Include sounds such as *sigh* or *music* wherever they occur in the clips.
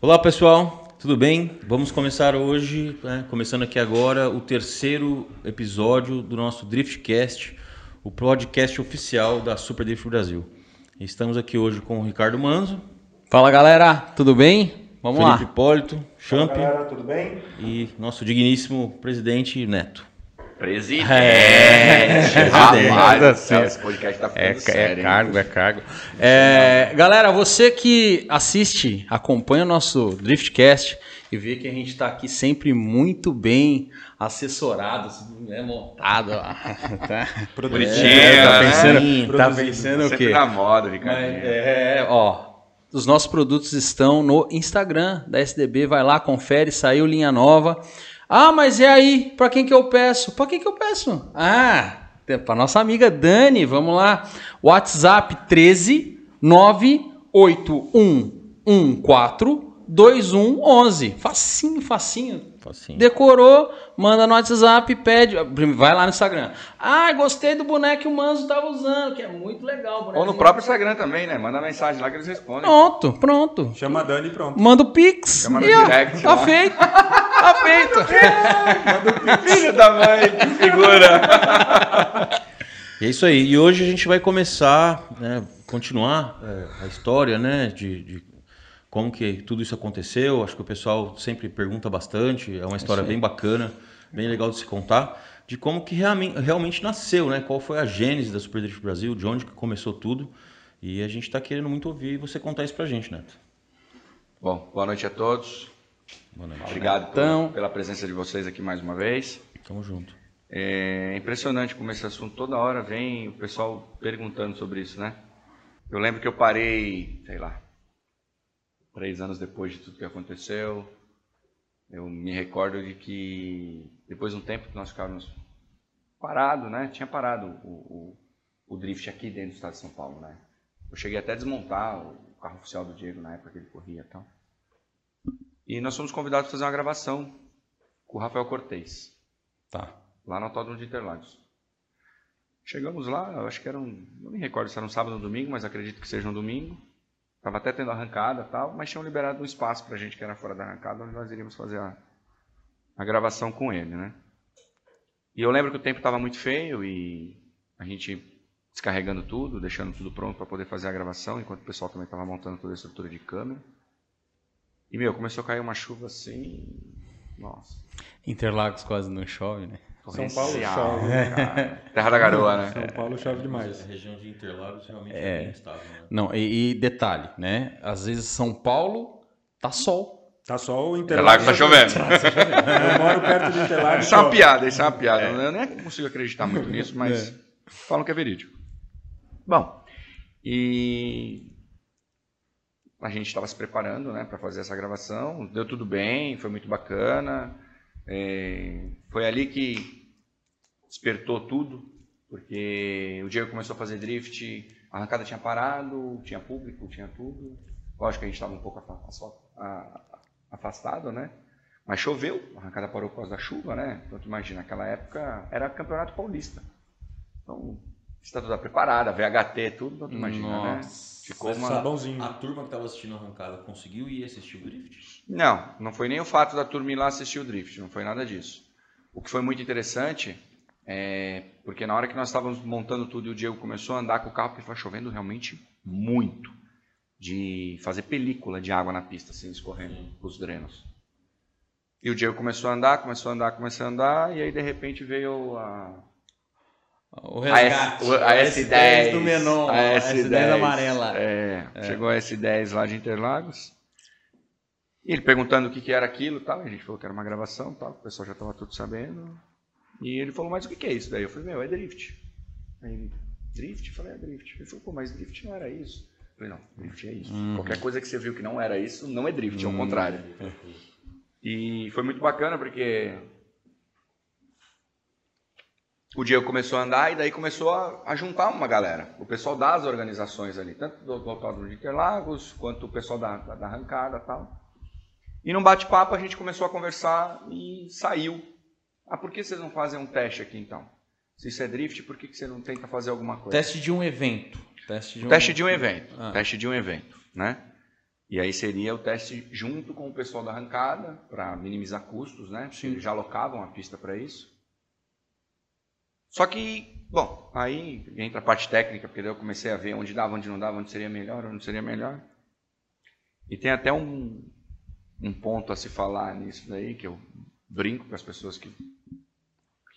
Olá pessoal, tudo bem? Vamos começar hoje, né, começando aqui agora, o terceiro episódio do nosso Driftcast, o podcast oficial da Super Drift Brasil. Estamos aqui hoje com o Ricardo Manzo. Fala galera, tudo bem? Vamos Felipe lá. Hipólito, Champ Fala, galera, tudo bem? e nosso digníssimo presidente Neto. Presidente! É, Rapaz, é, é, esse podcast tá É, ficando sério, é hein? cargo, é cargo. É, galera, você que assiste, acompanha o nosso Driftcast e vê que a gente está aqui sempre muito bem assessorado, né, montado. *laughs* Tá, Bonitinho, É, tá né? pensando, Sim, tá pensando o Sempre quê? na moda, Ricardinho. é, ó, os nossos produtos estão no Instagram da SDB, vai lá, confere, saiu linha nova. Ah, mas e aí, pra quem que eu peço? Pra quem que eu peço? Ah, pra nossa amiga Dani, vamos lá. WhatsApp 13 98114 2111. Facinho, facinho. Facinho. Decorou, manda no WhatsApp, pede, vai lá no Instagram. Ah, gostei do boneco que o Manzo tava usando, que é muito legal. Ou no próprio Instagram também, né? Manda mensagem lá que eles respondem. Pronto, pronto. Chama a Dani e pronto. Manda o Pix. Chama no e, ó, direct tá lá. feito. Tá *laughs* feito. Filho da mãe, que figura! E é isso aí. E hoje a gente vai começar, né, continuar é, a história, né, de, de como que tudo isso aconteceu. Acho que o pessoal sempre pergunta bastante. É uma história bem bacana, bem legal de se contar. De como que realmente, realmente nasceu, né? Qual foi a gênese da Super Drift Brasil, de onde que começou tudo. E a gente está querendo muito ouvir você contar isso pra gente, Neto. Bom, boa noite a todos. Boa noite. Obrigado Então- pela presença de vocês aqui mais uma vez. Tamo junto. É impressionante como esse assunto toda hora vem o pessoal perguntando sobre isso, né? Eu lembro que eu parei, sei lá, três anos depois de tudo que aconteceu. Eu me recordo de que depois de um tempo que nós ficávamos parado, né? Tinha parado o, o, o drift aqui dentro do estado de São Paulo, né? Eu cheguei até a desmontar o carro oficial do Diego na época que ele corria e tal. E nós fomos convidados a fazer uma gravação com o Rafael Cortez Tá. lá no Autódromo de Interlagos. Chegamos lá, eu acho que era um, não me recordo se era um sábado ou um domingo, mas acredito que seja um domingo. Tava até tendo arrancada tal, mas tinham liberado um espaço pra gente que era fora da arrancada, onde nós iríamos fazer a, a gravação com ele, né? E eu lembro que o tempo estava muito feio e a gente descarregando tudo, deixando tudo pronto para poder fazer a gravação, enquanto o pessoal também estava montando toda a estrutura de câmera. E, meu, começou a cair uma chuva assim... Nossa. Interlagos quase não chove, né? São Paulo chove. cara. Terra da Garoa, né? São Paulo chove demais. A região de Interlagos realmente É. bem instável, né? Não, e, e detalhe, né? Às vezes São Paulo tá sol. Tá só o Interlagos Interlagos. tá chovendo. *laughs* Eu moro perto do Interlagos. Isso é uma piada, isso é uma piada. Eu nem consigo acreditar muito nisso, *laughs* mas falam que é verídico. Bom, e a gente estava se preparando né, para fazer essa gravação. Deu tudo bem, foi muito bacana. É, foi ali que despertou tudo, porque o Diego começou a fazer drift, a arrancada tinha parado, tinha público, tinha tudo. Lógico que a gente estava um pouco afastado, né? Mas choveu, a arrancada parou por causa da chuva, né? Então, tu imagina, naquela época era campeonato paulista. Então, está toda preparada, VHT, tudo, então tu imagina, né? Nossa. Ficou uma... Sabãozinho. A turma que estava assistindo a arrancada conseguiu ir assistir o Drift? Não, não foi nem o fato da turma ir lá assistir o drift, não foi nada disso. O que foi muito interessante é porque na hora que nós estávamos montando tudo e o Diego começou a andar com o carro, porque foi chovendo realmente muito, de fazer película de água na pista, assim, escorrendo os drenos. E o Diego começou a andar, começou a andar, começou a andar, e aí de repente veio a, O a, S, resgate. o- a S10 do Menon. a A S10, amarela. É, chegou a S10 lá de Interlagos. E ele perguntando o que, que era aquilo e tal. e A gente falou que era uma gravação tal. O pessoal já estava tudo sabendo. E ele falou, mas o que, é isso daí? Eu falei, meu, é drift. Aí ele, drift? Eu falei, é drift. Ele falou, pô, mas drift não era isso. Eu falei, não, drift é isso. Qualquer coisa que você viu que não era isso, não é drift, é o contrário. E foi muito bacana porque o Diego começou a andar e daí começou a, a juntar uma galera. O pessoal das organizações ali, tanto do, do Autódromo de Interlagos, quanto o pessoal da, da, da arrancada e tal. E num bate-papo a gente começou a conversar e saiu. Ah, por que vocês não fazem um teste aqui então? Se isso é drift, por que, que você não tenta fazer alguma coisa? Teste de um evento. Teste de um, Teste de um evento. Ah. Teste de um evento, né? E aí seria o teste junto com o pessoal da arrancada, para minimizar custos, né? Porque eles já alocavam a pista para isso. Só que, bom, aí entra a parte técnica, porque daí eu comecei a ver onde dava, onde não dava, onde seria melhor, onde seria melhor. E tem até um, um ponto a se falar nisso daí, que eu brinco com as pessoas que,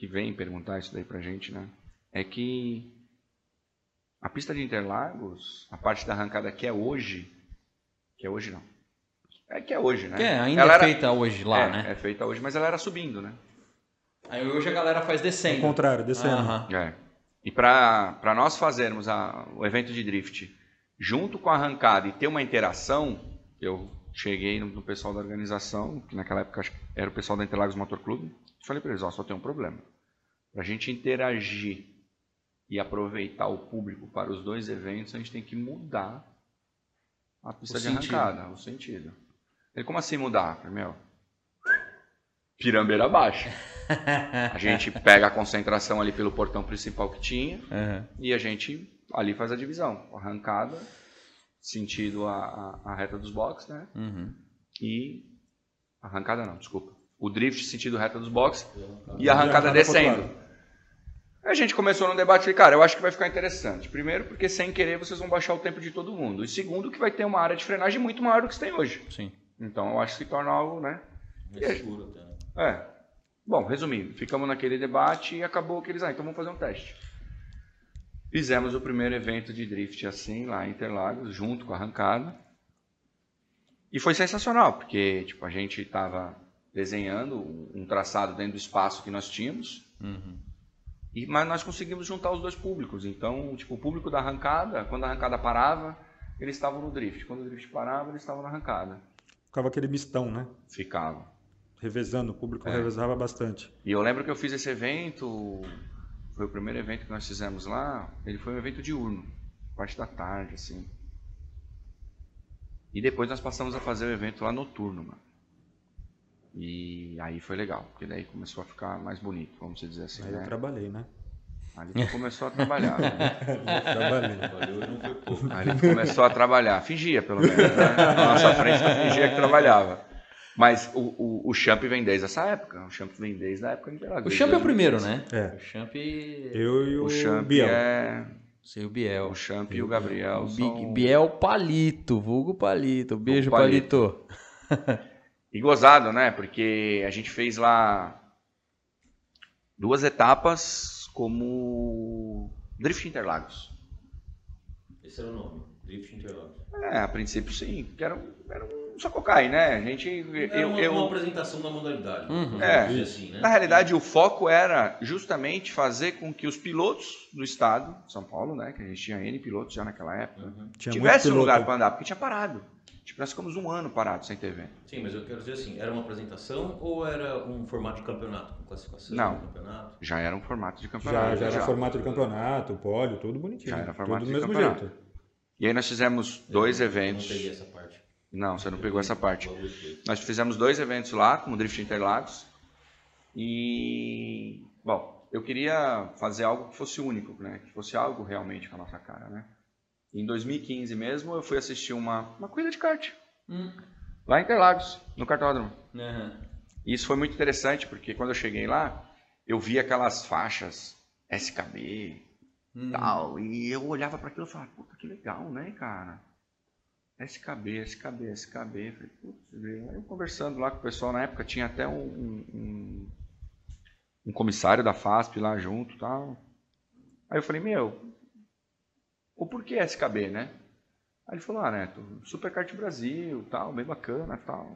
que vêm perguntar isso daí pra gente, né? É que a pista de Interlagos, a parte da arrancada que é hoje, que é hoje não. É que é hoje, né? Que é, ainda Ela é era- feita hoje lá, é, né? É feita hoje, mas ela era subindo, né? Aí hoje a galera faz Ao descendo. contrário, descendo. Aham. É. E para nós fazermos a- o evento de drift junto com a arrancada e ter uma interação, eu cheguei no, no pessoal da organização, que naquela época acho que era o pessoal da Interlagos Motor Clube, falei para eles, ó, só tem um problema. Para a gente interagir e aproveitar o público para os dois eventos, a gente tem que mudar a pista O de sentido. arrancada, o sentido. Ele, como assim mudar? Meu, pirambeira abaixo. A gente *laughs* pega a concentração ali pelo portão principal que tinha Aham. e a gente ali faz a divisão. Arrancada, sentido a, a, a reta dos boxes, né? Uhum. E. Arrancada não, desculpa. O drift, sentido reta dos boxes e a arrancada descendo. a gente começou num debate, falei, cara, eu acho que vai ficar interessante. Primeiro, porque sem querer vocês vão baixar o tempo de todo mundo. E segundo, que vai ter uma área de frenagem muito maior do que se tem hoje. Sim. Então eu acho que se torna algo, né? Mais seguro até. né? É. Bom, resumindo, ficamos naquele debate e acabou que eles, ah, então vamos fazer um teste. Fizemos o primeiro evento de drift assim, lá em Interlagos, junto com a arrancada. E foi sensacional, porque tipo, a gente estava desenhando um traçado dentro do espaço que nós tínhamos, Uhum. e, mas nós conseguimos juntar os dois públicos. Então, tipo, o público da arrancada, quando a arrancada parava, eles estavam no drift. Quando o drift parava, eles estavam na arrancada. Ficava aquele mistão, né? Ficavam. Revezando, o público É. revezava bastante. E eu lembro que eu fiz esse evento, foi o primeiro evento que nós fizemos lá, ele foi um evento diurno, parte da tarde, assim. E depois nós passamos a fazer o evento lá noturno, mano. E aí foi legal, porque daí começou a ficar mais bonito, vamos dizer assim, Aí eu né? trabalhei, né? Ali tu começou a trabalhar, né? trabalhei. Não foi pouco. Aí ele começou a trabalhar, fingia pelo menos, né? Na nossa frente tu fingia que trabalhava. Mas o, o, o Champ vem desde essa época, o Champ vem desde a época de Interlagos. O Champ é o 2015. primeiro, né? É. O Champ. Eu e o, O Champ Biel. é... Sei o Biel. O Champ e o Gabriel O são... Biel Palito, vulgo Palito. Beijo, Vulgo Palito. Palito. E gozado, né? Porque a gente fez lá duas etapas como Drift Interlagos. Esse era o nome. Drift Interlagos. É, a princípio sim, que era um, era um Sococai, né? A gente... Era Eu, uma, eu- uma apresentação da modalidade. Uhum. É. assim, né? Na realidade, o foco era justamente fazer com que os pilotos do estado, São Paulo, né? Que a gente tinha N pilotos já naquela época, Uhum. Tinha tivesse um lugar para andar, porque tinha parado. Tipo, nós ficamos um ano parado sem ter evento. Sim, mas eu quero dizer assim, era uma apresentação ou era um formato de campeonato? Com classificação Não. campeonato? Já era um formato de Já, campeonato. já era formato de campeonato, pódio, tudo bonitinho. Já era formato tudo de do mesmo campeonato. jeito. E aí nós fizemos dois Eu eventos. Não peguei essa parte. Não, você não pegou essa parte. Nós fizemos dois eventos lá, como Drift Interlagos. E, bom, eu queria fazer algo que fosse único, né? Que fosse algo realmente com a nossa cara, né? Em 2015 mesmo, eu fui assistir uma, uma corrida de kart. Hum. Lá em Interlagos, no cartódromo. Aham. E isso foi muito interessante, porque quando eu cheguei lá, eu vi aquelas faixas SKB Hum. tal, e eu olhava para aquilo e falava, puta, que legal, né, cara? SKB, SKB, SKB. Falei, putz, eu conversando lá com o pessoal, na época tinha até um, um, um comissário da FASP lá junto tal. Aí eu falei, meu, o porquê SKB, né? Aí ele falou, ah, Neto, Superkart Brasil, tal, bem bacana, tal.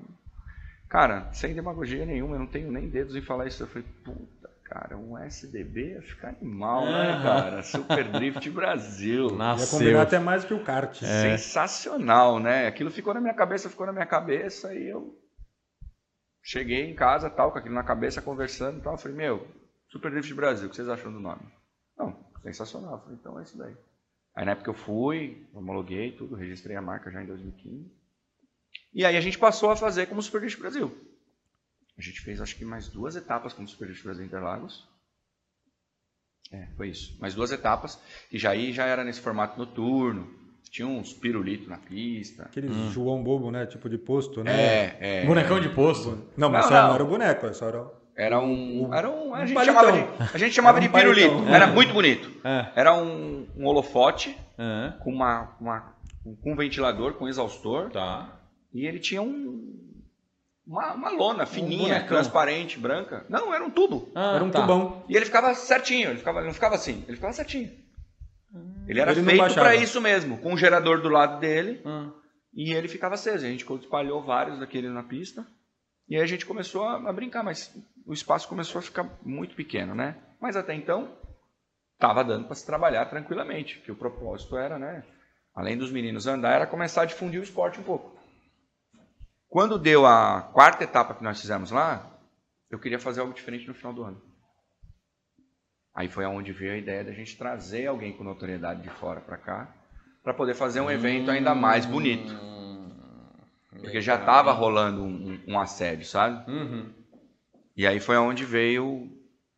Cara, sem demagogia nenhuma, eu não tenho nem dedos em falar isso. Eu falei, puta, cara, um SDB ia ficar animal, né, cara? Super Drift Brasil. Ia Nasceu. combinar até mais que o kart. É. Sensacional, né? Aquilo ficou na minha cabeça, ficou na minha cabeça e eu cheguei em casa, tal, com aquilo na cabeça, conversando e tal. Falei, meu, Super Drift Brasil, o que vocês acham do nome? Não, sensacional. Falei, então é isso daí. Aí na época eu fui, homologuei tudo, registrei a marca já em 2015. E aí a gente passou a fazer como Super Drift Brasil. A gente fez acho que mais duas etapas como Super Drift Brasil Interlagos. É, foi isso. Mais duas etapas. E já aí já era nesse formato noturno. Tinha uns pirulitos na pista. Aquele João Bobo, né? Tipo de posto, né? É, é. Bonecão de posto. Não, mas Não, só não. não era o boneco, é só era... Era um. Era um. A um gente chamava de, a gente chamava Era de um pirulito. palitão. Era muito bonito. É. Era um, um holofote É. com, uma, uma- com um ventilador, com exaustor. Tá. E ele tinha um. Uma, uma lona fininha, bonecão. transparente, branca. Não, era um tubo. Ah, Era um tá. cubão. E ele ficava certinho, ele, ficava, ele não ficava assim, ele ficava certinho. Ele era Ele feito para isso mesmo, com um gerador do lado dele Ah. e ele ficava aceso. A gente espalhou vários daquele na pista e aí a gente começou a, a brincar, mas o espaço começou a ficar muito pequeno, né? Mas até então estava dando para se trabalhar tranquilamente, que o propósito era, né? Além dos meninos andar, era começar a difundir o esporte um pouco. Quando deu a quarta etapa que nós fizemos lá, eu queria fazer algo diferente no final do ano. Aí foi aonde veio a ideia da gente trazer alguém com notoriedade de fora para cá, para poder fazer um evento ainda mais bonito. Porque já estava rolando um, um- um assédio, sabe? Uhum. E aí foi aonde veio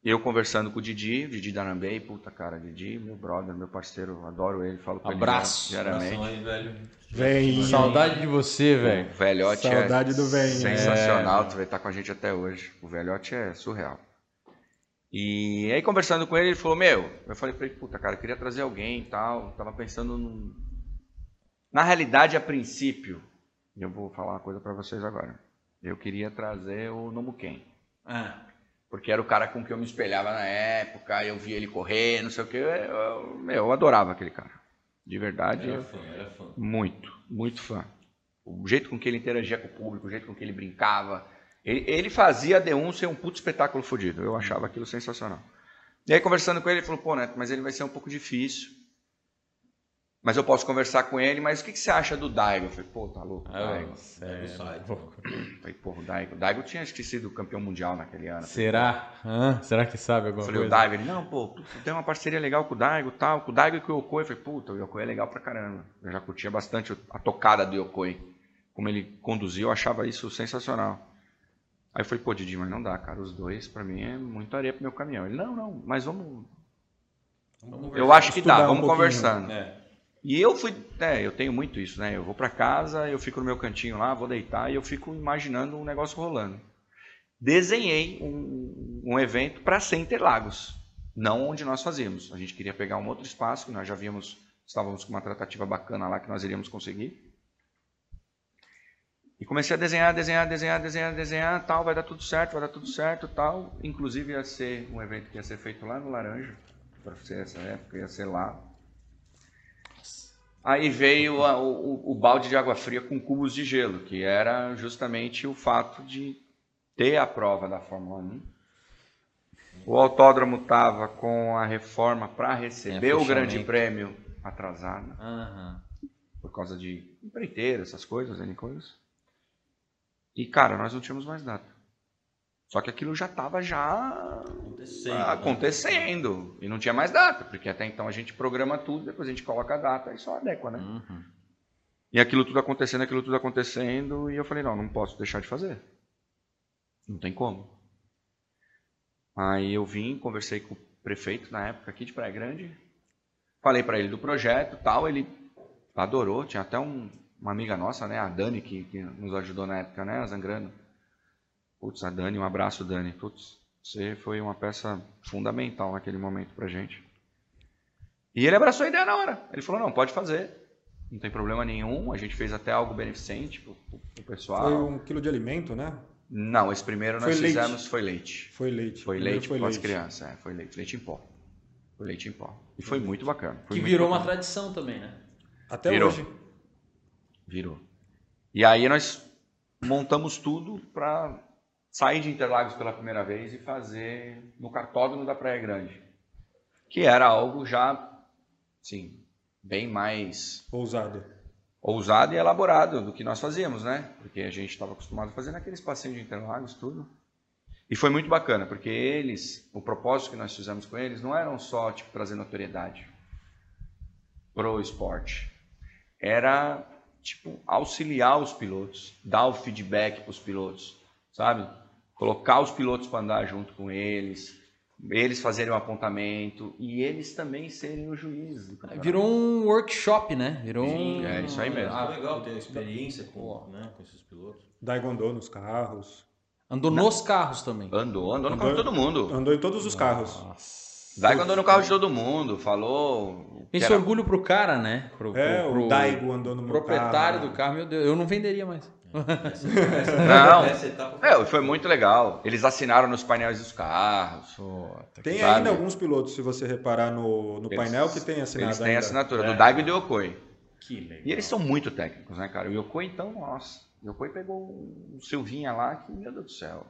eu conversando com o Didi, o Didi Darambei, puta cara, Didi, meu brother, meu parceiro, adoro ele, falo com Abraço. ele diariamente. Aí, velho. Vem. Saudade de você, velho. O velhote Saudade é do velho. sensacional, É. tu vai estar com a gente até hoje. O velhote é surreal. E aí conversando com ele, ele falou, meu, eu falei pra ele, puta cara, eu queria trazer alguém e tal, tava pensando num... Na realidade, a princípio, eu vou falar uma coisa pra vocês agora. Eu queria trazer o Nomuken. Ah. Porque era o cara com que eu me espelhava na época, eu via ele correr, não sei o que. Eu, eu, eu adorava aquele cara. De verdade, Era fã, era fã. muito, muito fã. O jeito com que ele interagia com o público, o jeito com que ele brincava. Ele, ele fazia a D1 ser um puto espetáculo fodido. Eu achava aquilo sensacional. E aí, conversando com ele, ele falou: pô, Neto, mas ele vai ser um pouco difícil. Mas eu posso conversar com ele, mas o que, que você acha do Daigo? Eu falei: pô, tá louco, Daigo. Pega o site. Eu falei: porra, o Daigo. O Daigo tinha esquecido campeão mundial naquele ano. Será? Hã? Será que sabe alguma Eu falei, o coisa? Daigo, ele, não, pô, tu tem uma parceria legal com o Daigo e tal, com o Daigo e com o Yokoi. Eu falei, puta, o Yokoi é legal pra caramba. Eu já curtia bastante a tocada do Yokoi. Como ele conduziu, eu achava isso sensacional. Aí eu falei, pô, Didi, mas não dá, cara, os dois pra mim é muito areia pro meu caminhão. Ele, não, não, mas vamos... Eu acho que dá, um vamos pouquinho. conversando. É. E eu fui, é, eu tenho muito isso, né? Eu vou pra casa, eu fico no meu cantinho lá, vou deitar e eu fico imaginando um negócio rolando. Desenhei um, um evento para ser Interlagos, não onde nós fazíamos. A gente queria pegar um outro espaço que nós já víamos, estávamos com uma tratativa bacana lá que nós iríamos conseguir. E comecei a desenhar, desenhar, desenhar, desenhar, desenhar, tal, vai dar tudo certo, vai dar tudo certo, tal. Inclusive ia ser um evento que ia ser feito lá no Laranja, para ser essa época, ia ser lá. Aí veio a- o, o- balde de água fria com cubos de gelo, que era justamente o fato de ter a prova da Fórmula 1. O autódromo estava com a reforma para receber o. Grande Prêmio atrasado, Aham. por causa de empreiteira, essas coisas, N coisas. E, cara, nós não tínhamos mais data. Só que aquilo já estava já Acontecendo. né? acontecendo. E não tinha mais data, porque até então a gente programa tudo, depois a gente coloca a data e só adequa, né? Uhum. E aquilo tudo acontecendo, aquilo tudo acontecendo, e eu falei, não, não posso deixar de fazer. Não tem como. Aí eu vim, conversei com o prefeito na época aqui de Praia Grande, falei para ele do projeto tal, ele adorou, tinha até um- uma amiga nossa, né, a Dani, que, que nos ajudou na época, né, a Zangrano. Putz, a Dani, um abraço, Dani. Putz, você foi uma peça fundamental naquele momento pra gente. E ele abraçou a ideia na hora. Ele falou, não, pode fazer. Não tem problema nenhum. A gente fez até algo beneficente pro, pro- pro pessoal. Foi um quilo de alimento, né? Não, esse primeiro Foi nós leite. fizemos foi leite. Foi leite. Foi leite foi para as crianças, é, foi leite, leite em pó. Foi leite em pó. E foi muito bacana. foi Que muito virou uma bacana. tradição também, né? Até Virou. hoje. Virou. E aí nós montamos tudo para sair de Interlagos pela primeira vez e fazer no cartódromo da Praia Grande. Que era algo já, sim, bem mais Ousado. ousado e elaborado do que nós fazíamos, né? Porque a gente estava acostumado a fazer naqueles passinhos de Interlagos, tudo. E foi muito bacana, porque eles, o propósito que nós fizemos com eles não eram só tipo trazer notoriedade pro esporte. Era tipo auxiliar os pilotos, dar o feedback para os pilotos, sabe? Colocar os pilotos para andar junto com eles, eles fazerem o apontamento e eles também serem o juiz. do campeonato. Virou um workshop, né? Virou Sim, um... é isso aí mesmo. É Ah, legal ter a experiência com, né, com esses pilotos. Daigondô nos carros. Andou nos carros também. Andou, andou no Andou- carro de todo mundo. Andou em todos os carros. Nossa. Daigo andou no carro de todo mundo, falou. Esse era- orgulho pro cara, né? Pro, É, pro- pro o Daigo andou no meu proprietário carro. do carro. Meu Deus, eu não venderia mais. Essa, essa, Não. essa etapa É, foi muito legal. Eles assinaram nos painéis dos carros. Tem Sabe? ainda alguns pilotos, se você reparar no, no Eles- painel, que tem assinado Eles têm a ainda. assinatura É. do Daigo e do Yokoi. Que legal. E eles são muito técnicos, né, cara? O Yokoi, então, nossa. O Yokoi pegou o Silvinha lá, que, meu Deus do céu.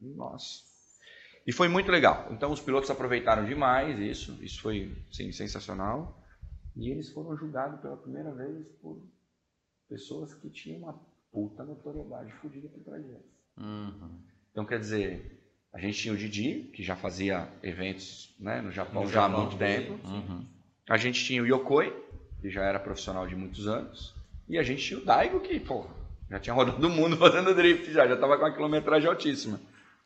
Nossa. E foi muito legal. Então, os pilotos aproveitaram demais isso. Isso foi, sim, sensacional. E eles foram julgados pela primeira vez por pessoas que tinham uma puta notoriedade fodida por trás deles. Uhum. Então, quer dizer, a gente tinha o Didi, que já fazia eventos né, no Japão No já há Japão muito também. tempo. Uhum. A gente tinha o Yokoi, que já era profissional de muitos anos. E a gente tinha o Daigo, que, pô, já tinha rodado o mundo *laughs* fazendo drift, já, já tava com uma quilometragem altíssima.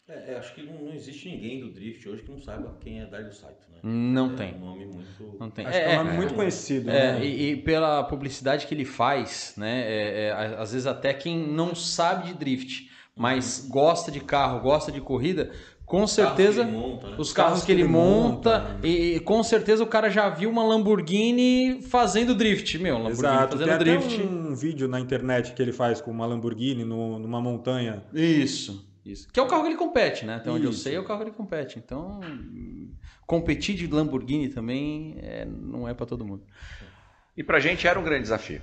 É, é, acho que não, não existe ninguém do Drift hoje que não saiba quem é Dario Saito, né? Não é tem. um nome muito... Não tem. Acho que é um nome muito conhecido, É, né? e, e pela publicidade que ele faz, né? é, é, às vezes até quem não sabe de drift, mas gosta de carro, gosta de corrida, com certeza Carros que ele monta, né? os carros que ele monta, e, e com certeza o cara já viu uma Lamborghini fazendo drift, meu, Lamborghini Exato. Tem fazendo até drift. um vídeo na internet que ele faz com uma Lamborghini no- numa montanha. Isso, isso. Que é o carro que ele compete, né? Até onde eu Isso. sei é o carro que ele compete. Então, competir de Lamborghini também é, não é pra todo mundo. E pra gente era um grande desafio.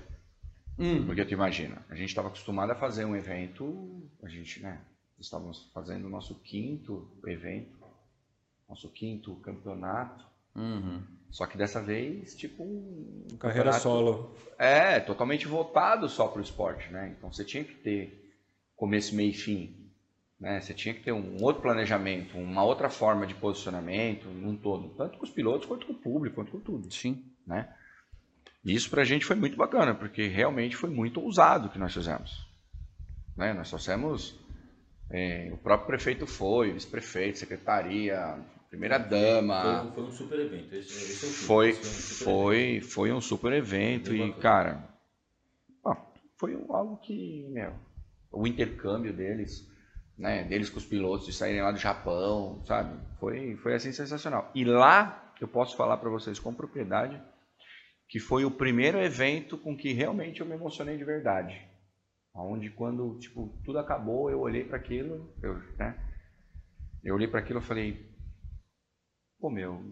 Hum, Porque tu imagina, a gente estava acostumado a fazer um evento, a gente, né? Estávamos fazendo o nosso quinto evento, nosso quinto campeonato. uhum. Só que dessa vez, tipo, um Carreira solo. É, totalmente voltado só para o esporte, né? Então você tinha que ter começo, meio e fim. Né? Você tinha que ter um outro planejamento, uma outra forma de posicionamento, num todo. Tanto com os pilotos, quanto com o público, quanto com tudo. Sim. Né? Isso pra gente foi muito bacana, porque realmente foi muito ousado o que nós fizemos. Né? Nós trouxemos. é, o próprio prefeito foi, o vice-prefeito, secretaria, primeira dama. Foi, foi um super evento. Esse, esse é o filme. Foi, é um super foi, foi um super evento e, bacana. cara, ó, foi um- algo que, meu, o intercâmbio deles, né, deles com os pilotos, de saírem lá do Japão, sabe, foi, foi assim sensacional. E lá, eu posso falar para vocês com propriedade, que foi o primeiro evento com que realmente eu me emocionei de verdade. Onde quando, tipo, tudo acabou, eu olhei para aquilo, eu, né, eu olhei para aquilo e falei, pô, meu,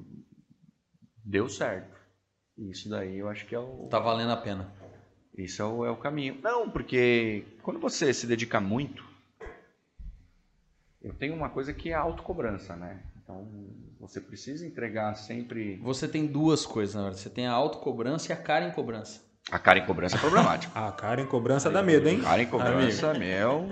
deu certo. Isso daí eu acho que é o, Tá valendo a pena. isso é o, é o caminho. Não, porque quando você se dedica muito, eu tenho uma coisa que é a autocobrança, né? Então, você precisa entregar sempre... Você tem duas coisas, na verdade. Você tem a autocobrança e a cara em cobrança. A cara em cobrança é problemática. *laughs* Ah, cara, em cobrança dá medo, hein? Cara em cobrança, meu...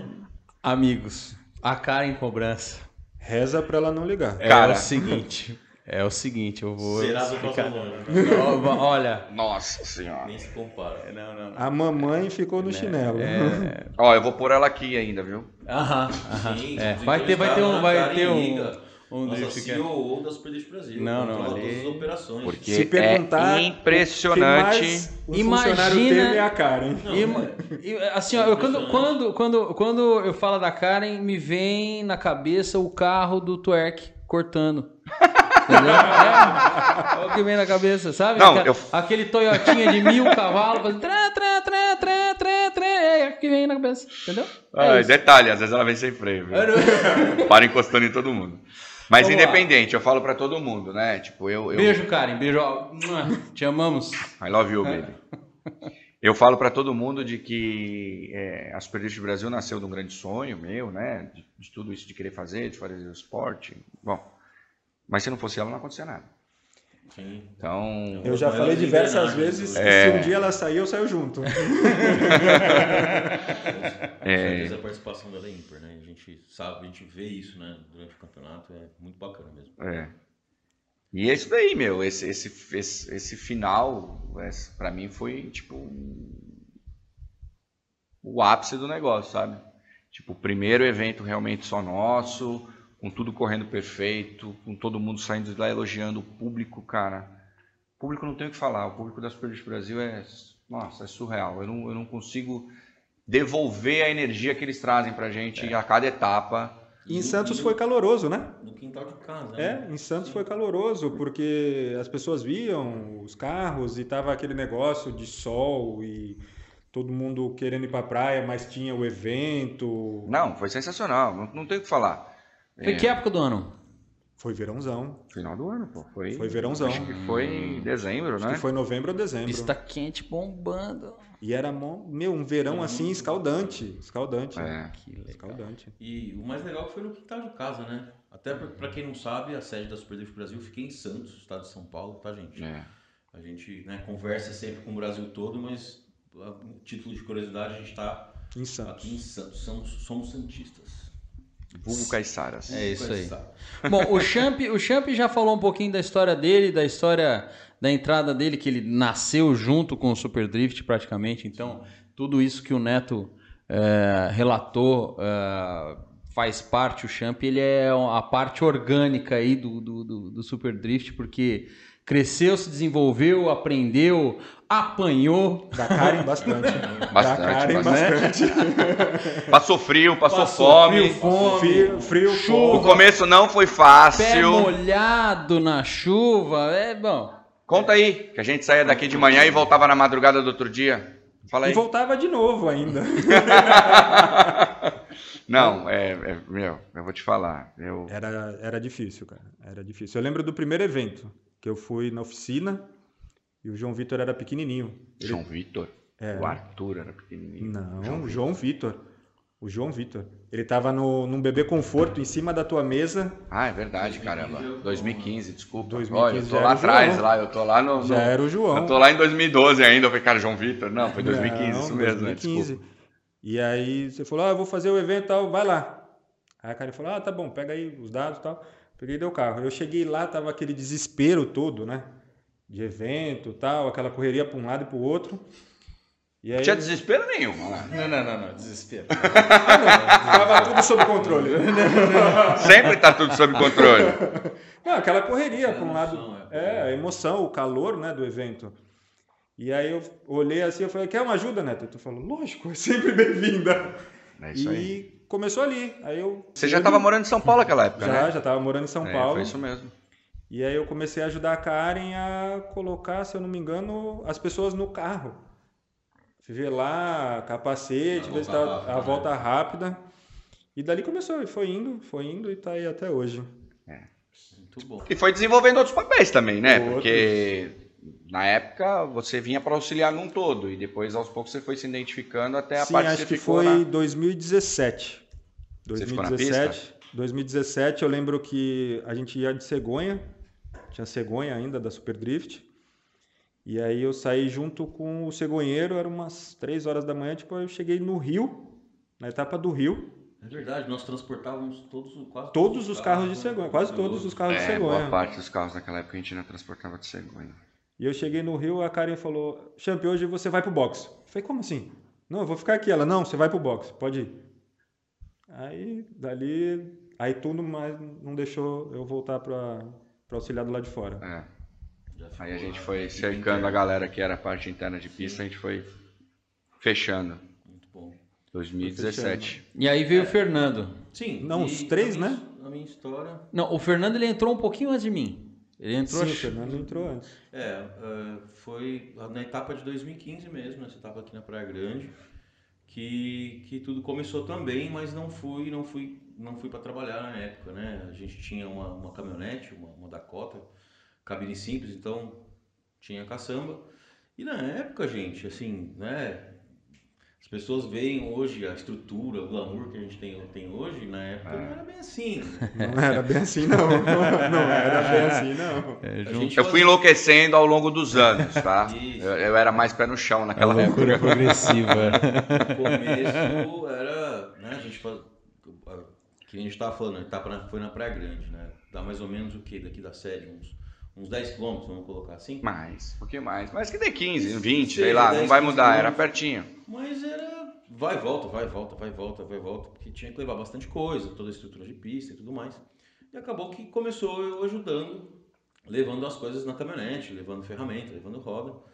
Amigos, a cara em cobrança. Reza pra ela não ligar. É Cara. o seguinte. É o seguinte, eu vou. Será do ano. *laughs* Ó, Olha. Nossa senhora. Nem se compara. Não, não. A mamãe ficou no chinelo. *laughs* Ó, eu vou pôr ela aqui ainda, viu? Aham, aham. Sim, É, vai ter, vai ter um, vai ter Karen um, um Nossa é- CEO da Super Drift Brasil. Não, não, ali- todas as operações. Porque Se perguntar, é impressionante. Um Imagina- funcionário teve é a cara, hein? Não, Ima- assim, ó, eu, quando, quando, quando, quando eu falo da Karen, me vem na cabeça o carro do Twerk cortando. Entendeu? É, é o que vem na cabeça, sabe? Não, Aquela- eu- Aquele Toyotinha de mil cavalos, fazendo trã, trã, trã, trã, trã, é o que vem na cabeça, entendeu? É Ah, detalhe, às vezes ela vem sem freio, viu? Para encostando em todo mundo. Mas Vamos lá. independente, eu falo pra todo mundo, né? Tipo, eu. eu Beijo, Karen, beijo. Te amamos. I love you, baby. Eu falo pra todo mundo de que é, a Super Drift Brasil nasceu de um grande sonho meu, né? De, de tudo isso de querer fazer, de fazer o esporte. Bom, mas se não fosse ela, não acontecia nada. Sim. Então, Eu já falei diversas Bernardo, vezes que É. se um dia ela sair, eu saio junto. *laughs* Com certeza a participação dela é ímpar, né? A gente sabe, a gente vê isso, né? Durante o campeonato, é muito bacana mesmo. É. E é isso daí, meu. Esse, esse, esse, esse final, pra mim, foi tipo o ápice do negócio, sabe? Tipo, o primeiro evento realmente só nosso, com tudo correndo perfeito, com todo mundo saindo de lá elogiando o público, cara. O público não tem o que falar, o público da Super Drift Brasil é, nossa, é surreal. Eu não, eu não consigo devolver a energia que eles trazem pra gente a cada etapa. E em Santos foi caloroso, né? No quintal de casa. É, né? em Santos foi caloroso, porque as pessoas viam os carros e tava aquele negócio de sol e todo mundo querendo ir pra praia, mas tinha o evento. Não, foi sensacional, não, não tem o que falar. Foi que época do ano? Foi verãozão. Final do ano, pô. Foi, Foi verãozão. Acho que foi em dezembro, Acho né? que foi novembro ou dezembro. Pista quente bombando. E era, meu, um verão assim escaldante. Escaldante. É. Que legal. Escaldante. E o mais legal foi no quintal de casa, né? Até pra, pra quem não sabe, a sede da Super Drift Brasil fica em Santos, estado de São Paulo, tá, gente? É. A gente né, conversa sempre com o Brasil todo, mas título de curiosidade, a gente tá Em Santos. aqui em Santos. Somos, somos santistas. Vulgo Caiçaras. É isso aí. Bom, o Champ, o Champ já falou um pouquinho da história dele, da história da entrada dele, que ele nasceu junto com o Super Drift praticamente. Então, tudo isso que o Neto eh, relatou eh, faz parte. O Champ ele é a parte orgânica aí do, do, do, do Super Drift, porque cresceu, se desenvolveu, aprendeu, apanhou. Da Karen, bastante. Bastante, da Karen, bastante. bastante. Passou frio, passou, Passou fome. frio, fome. Frio, frio O fogo. começo não foi Pé fácil. molhado na chuva, é bom. Conta aí, que a gente saía daqui de manhã e voltava na madrugada do outro dia. Fala E aí. voltava de novo ainda. *laughs* Não, é, é- meu, eu vou te falar. Eu, Era, era difícil, cara. Era difícil. Eu lembro do primeiro evento, que eu fui na oficina e o João Vitor era pequenininho. Ele- João Vitor. O Arthur era pequenininho. Não, o João Vitor. O João Vitor. Ele tava no, num bebê conforto em cima da tua mesa. Ah, é verdade, caramba. 2015, desculpa. 2015 Olha, eu já tô lá atrás, João. lá, eu tô lá no. Já no- era o João. Eu tô lá em 2012 ainda. Eu falei, cara, João Vitor. Não, foi 2015, Não, isso mesmo, né? 2015. Desculpa. E aí você falou, ah, eu vou fazer o evento e tal, vai lá. Aí a Karen falou, ah, tá bom, pega aí os dados e tal. Peguei e o carro. Eu cheguei lá, tava aquele desespero todo, né? De evento e tal, aquela correria para um lado e para o outro. E aí Não tinha desespero nenhum, lá. Não, não, não, não, desespero. *laughs* tava tudo sob controle. Sempre tá tudo sob controle. *laughs* Não, aquela correria para um lado. é. É, a emoção, o calor, né, do evento. E aí eu olhei assim, eu falei, quer uma ajuda, Neto? E tu falou, lógico, é sempre bem-vinda. É isso e aí. Começou ali. Aí eu Você já tava morando em São Paulo naquela época, já, né? já tava morando em São É, Paulo. Foi isso mesmo. E aí eu comecei a ajudar a Karen a colocar, se eu não me engano, as pessoas no carro. Lá, capacete, ver se tá a né? volta rápida. E dali começou, e foi indo, foi indo e tá aí até hoje. Muito bom. E foi desenvolvendo outros papéis também, né? Outros. Porque na época você vinha para auxiliar num todo e depois aos poucos você foi se identificando até a Sim, parte acho que ficou foi na- 2017. Você ficou na 2017. 2017, eu lembro que a gente ia de cegonha, tinha cegonha ainda da Super Drift. E aí eu saí junto com o cegonheiro, era umas 3 horas da manhã, tipo, eu cheguei no Rio, na etapa do Rio, É verdade, nós transportávamos todos, quase todos os carros de né? cegonha, quase todos os carros de É, boa cegonha. parte dos carros naquela época a gente ainda transportava de cegonha. E eu cheguei no Rio, a Karen falou: Champ, hoje você vai pro box. Eu falei: como assim? Não, eu vou ficar aqui. Ela: não, você vai pro box, pode ir. Aí, dali, aí tudo mais não deixou eu voltar para auxiliar do lado de fora. É. Aí a gente foi cercando a galera que era a parte interna de pista, a gente foi fechando. Muito bom. 2017. E aí veio o Fernando. Sim. Não, e os três, na minha- né? Na minha história. Não, o Fernando ele entrou um pouquinho antes de mim. Ele entrou. Sim, o Fernando entrou antes. É, é, foi na etapa de 2015 mesmo, nessa etapa aqui na Praia Grande, que, que tudo começou também, mas não fui, não fui, não fui para trabalhar na época, né? A gente tinha uma, uma caminhonete, uma, uma Dakota, cabine simples, então tinha caçamba. E na época, gente, assim, né? As pessoas veem hoje a estrutura, o glamour que a gente tem, tem hoje, na época não era bem assim. Não era bem assim, não. Não era bem assim, não. É, A Eu fui enlouquecendo ao longo dos anos, tá? *laughs* Eu, eu era mais pé no chão A naquela época. loucura progressiva. *laughs* No começo era, né, a gente faz, que a gente estava falando, a etapa foi na Praia Grande, né? Dá mais ou menos o que daqui da sede, uns, uns 10 quilômetros, vamos colocar assim. Mais, um pouquinho mais. Mas que dê 15, 20, Seja sei lá, não 10, vai 15 mudar, era pertinho. Mas era vai e volta, vai e volta, vai e volta, vai e volta, porque tinha que levar bastante coisa, toda a estrutura de pista e tudo mais. E acabou que começou eu ajudando, levando as coisas na caminhonete, levando ferramenta, levando roda.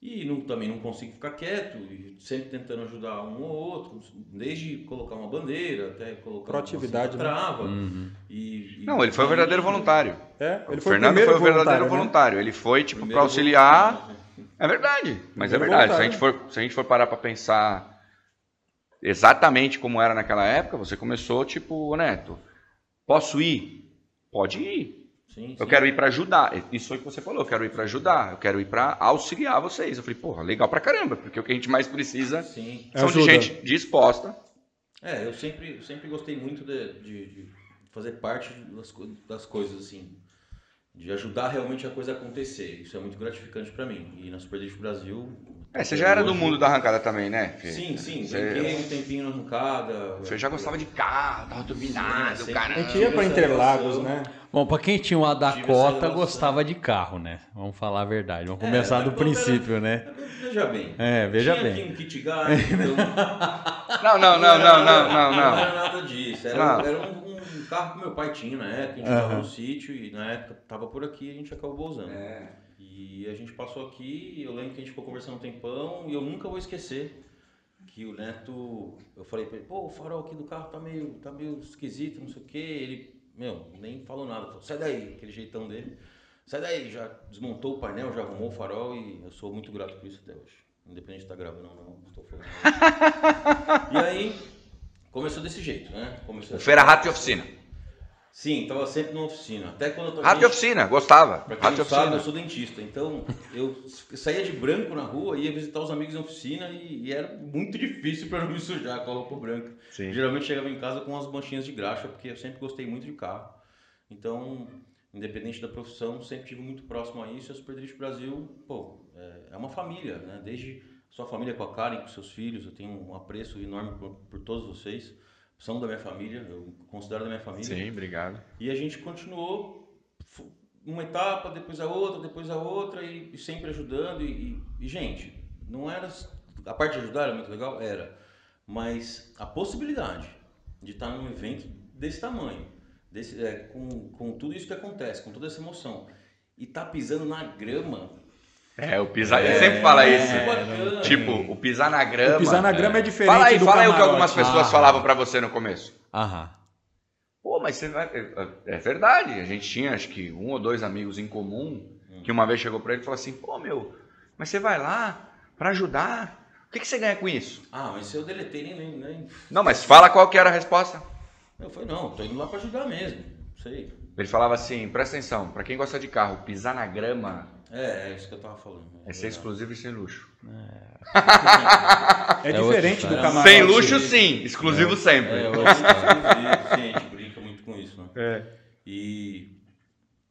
E não, também não consigo ficar quieto, e sempre tentando ajudar um ou outro, desde colocar uma bandeira até colocar Proatividade, uma né? trava. Uhum. E, e- Não, ele foi o verdadeiro voluntário. É, ele o foi Fernando o foi o verdadeiro voluntário, né? voluntário. Ele foi, tipo, para auxiliar. É verdade, mas é Primeiro verdade. Se a, gente for, se a gente for parar para pensar exatamente como era naquela época, você começou, tipo, Neto, posso ir? Pode ir. Sim, Eu sim. quero ir para ajudar. Isso foi o que você falou. Eu quero ir para ajudar. Eu quero ir para auxiliar vocês. Eu falei, porra, legal pra caramba, porque o que a gente mais precisa Sim. É são de ajuda. gente disposta. É, eu sempre, eu sempre gostei muito de, de- de fazer parte das, das coisas, assim. De ajudar realmente a coisa a acontecer. Isso é muito gratificante pra mim. E na Super Brasil. É, você já era do hoje- mundo da arrancada também, né? Fê? Sim, sim. Você, um tempinho na arrancada. você já gostava de carro, tava turbinado, Sim, caramba. A gente ia pra Interlagos, relação. né? Bom, pra quem tinha uma Dakota, gostava de carro, né? Vamos falar a verdade. Vamos É, começar a do Dakota princípio, né? Veja bem. É, veja Tinha bem. aqui um kit gás, então. *laughs* Não, não, não, não, não, não, Não não. era nada disso. Era, era um, um carro que meu pai tinha na época. A gente Aham. tava no sítio e na época tava por aqui e a gente acabou usando. É. E a gente passou aqui, e eu lembro que a gente ficou conversando um tempão e eu nunca vou esquecer que o Neto, eu falei pra ele, pô, o farol aqui do carro tá meio, tá meio esquisito, não sei o que. Ele, meu, nem falou nada, falou, sai daí, aquele jeitão dele. Sai daí, já desmontou o painel, já arrumou o farol e eu sou muito grato por isso até hoje. Independente de estar gravando ou não, estou falando. *laughs* e aí, começou desse jeito, né? Começou O Feira Rato e Oficina. Sim, tava sempre na oficina. Até quando eu tava. Rato e Oficina, gostava. Pra quem não sabe, eu Oficina. sou dentista, então eu saía de branco na rua, ia visitar os amigos na oficina e, e era muito difícil para não me sujar com a roupa branca. Sim. Geralmente chegava em casa com umas manchinhas de graxa, porque eu sempre gostei muito de carro. Então, independente da profissão, sempre tive muito próximo a isso. E a Super Drift Brasil, pô, é, é uma família, né? Desde sua família com a Karen, com seus filhos, eu tenho um apreço enorme por, por todos vocês. São da minha família, eu considero da minha família. Sim, obrigado. E a gente continuou uma etapa, depois a outra, depois a outra, e, e sempre ajudando. E, e- e, gente, não era. A parte de ajudar era muito legal? Era. Mas a possibilidade de estar num evento desse tamanho, desse, é, com, com tudo isso que acontece, com toda essa emoção, e tá pisando na grama. É, o pisar, ele sempre fala isso. muito bacana. Tipo, o pisar na grama. O pisar na grama é, diferente Fala aí, do fala aí o que camarote. algumas pessoas Ah. falavam pra você no começo. Aham. Pô, mas você vai. é- É verdade. A gente tinha, acho que, um ou dois amigos em comum que uma vez chegou pra ele e falou assim: pô, meu, mas você vai lá pra ajudar. O que, que você ganha com isso? Ah, mas eu deletei, nem, nem, nem. Não, mas fala qual que era a resposta. Eu falei, não, tô indo lá pra ajudar mesmo. Não sei. Ele falava assim: presta atenção, pra quem gosta de carro, pisar na grama É, é isso que eu tava falando. é ser verdade. exclusivo e sem luxo. É, *laughs* É diferente outro do camarote. Sem luxo, sim, exclusivo sempre. É, eu acho que exclusivo, sim, a gente brinca muito com isso, né? É. E,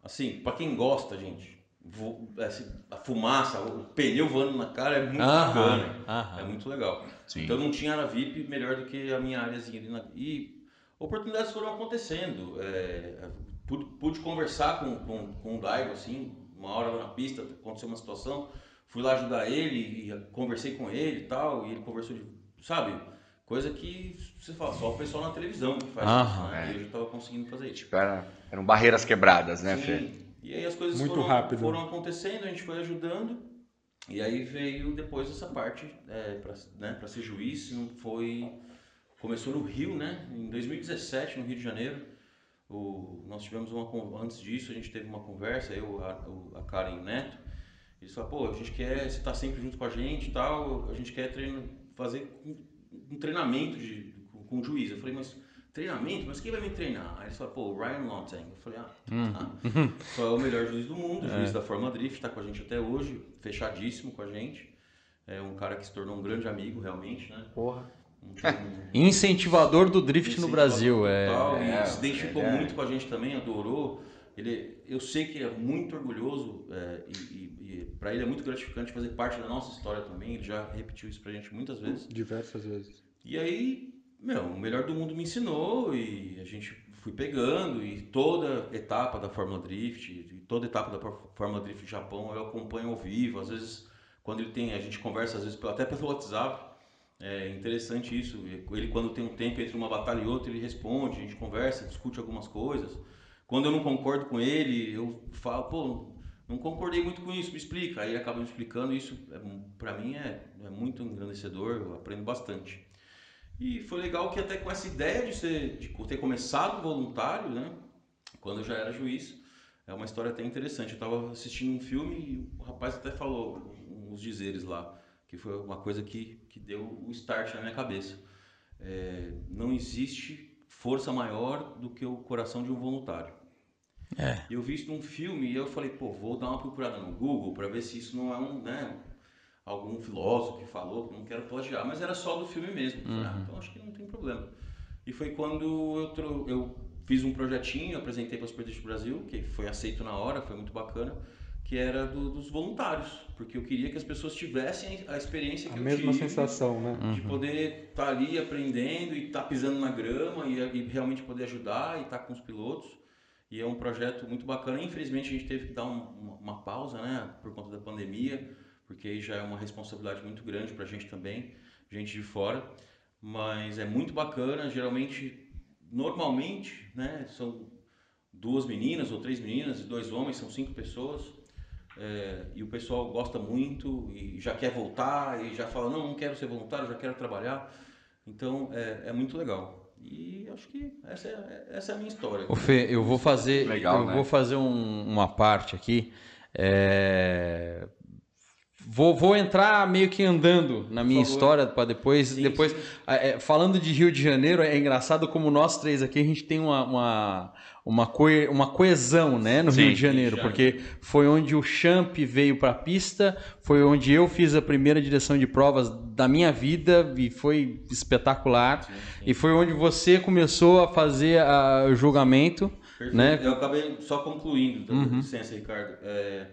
assim, pra quem gosta, gente, vo- assim, a fumaça, o pneu voando na cara é muito Aham, bacana. aham. É muito legal. Sim. Então não tinha área VIP melhor do que a minha áreazinha ali. Na... E oportunidades foram acontecendo. É, pude, pude conversar com, com, com o Daigo, assim, uma hora na pista, aconteceu uma situação, fui lá ajudar ele, e conversei com ele e tal, e ele conversou de, sabe, coisa que você fala, só o pessoal na televisão que faz Aham, isso, né? é. E eu já estava conseguindo fazer isso. Tipo, era- eram barreiras quebradas, né, Fê? Sim. E aí as coisas Muito foram, rápido. foram acontecendo, a gente foi ajudando. E aí veio depois essa parte é, para né, pra ser juiz. Foi. Começou no Rio, né? Em 2017, no Rio de Janeiro. O, nós tivemos uma. Antes disso, a gente teve uma conversa, eu, a, o- a Karen e o Neto. Eles falaram, pô, a gente quer. Você tá sempre junto com a gente e tal. A gente quer treino, fazer um, um treinamento de, com, com o juiz. Eu falei, mas treinamento? Mas quem vai me treinar? Aí eles falaram, pô, o Ryan Lonteng. Eu falei, ah, tá. *laughs* Foi o melhor juiz do mundo, juiz da Fórmula Drift, tá com a gente até hoje, fechadíssimo com a gente. É um cara que se tornou um grande amigo, realmente, né? Porra. Incentivador do drift no Brasil, é. total, é, e se identificou é. muito com a gente também, adorou. Ele, eu sei que é muito orgulhoso é, e, e, e para ele é muito gratificante fazer parte da nossa história também. Ele já repetiu isso pra gente muitas vezes. Diversas vezes. E aí, meu, o melhor do mundo me ensinou e a gente fui pegando e toda etapa da Fórmula Drift, e toda etapa da Fórmula Drift Japão eu acompanho ao vivo. Às vezes, quando ele tem, a gente conversa às vezes até pelo WhatsApp. É interessante isso. Ele, quando tem um tempo entre uma batalha e outra, ele responde, a gente conversa, discute algumas coisas. Quando eu não concordo com ele, eu falo, pô, não concordei muito com isso, me explica. Aí ele acaba me explicando. Isso, é, para mim, é, é muito engrandecedor, eu aprendo bastante. E foi legal que até com essa ideia de, ser, de ter começado voluntário, né? Quando eu já era juiz, é uma história até interessante. Eu estava assistindo um filme e o rapaz até falou uns dizeres lá que foi uma coisa que, que deu o start na minha cabeça. É, não existe força maior do que o coração de um voluntário. É. Eu vi isso num filme e eu falei, pô, vou dar uma procurada no Google para ver se isso não é um, né, algum filósofo que falou, não quero plagiar, mas era só do filme mesmo. Uhum. Então acho que não tem problema. E foi quando eu, eu fiz um projetinho, apresentei para o Super Brasil, que foi aceito na hora, foi muito bacana que era do, dos voluntários, porque eu queria que as pessoas tivessem a experiência que a eu mesma tive, sensação, né? De uhum. poder estar tá ali aprendendo e estar tá pisando na grama e, e, realmente poder ajudar e estar tá com os pilotos. E é um projeto muito bacana. Infelizmente a gente teve que dar um, uma, uma, pausa, né, por conta da pandemia, porque aí já é uma responsabilidade muito grande para a gente também, gente de fora. Mas é muito bacana. Geralmente, normalmente, né, são duas meninas ou três meninas e dois homens, são cinco pessoas é, e o pessoal gosta muito e já quer voltar e já fala, não, não quero ser voluntário, já quero trabalhar. Então é, é muito legal. E acho que essa é, essa é a minha história. O Fê, eu vou fazer, legal, eu né? vou fazer um, uma parte aqui. É, Vou, vou entrar meio que andando na minha história para depois. Sim, depois sim. É, falando de Rio de Janeiro, é engraçado como nós três aqui a gente tem uma, uma, uma, co uma coesão né, no sim, Rio de Janeiro, porque foi onde o Champ veio para a pista, foi onde eu fiz a primeira direção de provas da minha vida e foi espetacular. E foi onde você começou a fazer o julgamento. Né? Eu acabei só concluindo, tá? uhum. licença, Ricardo. É,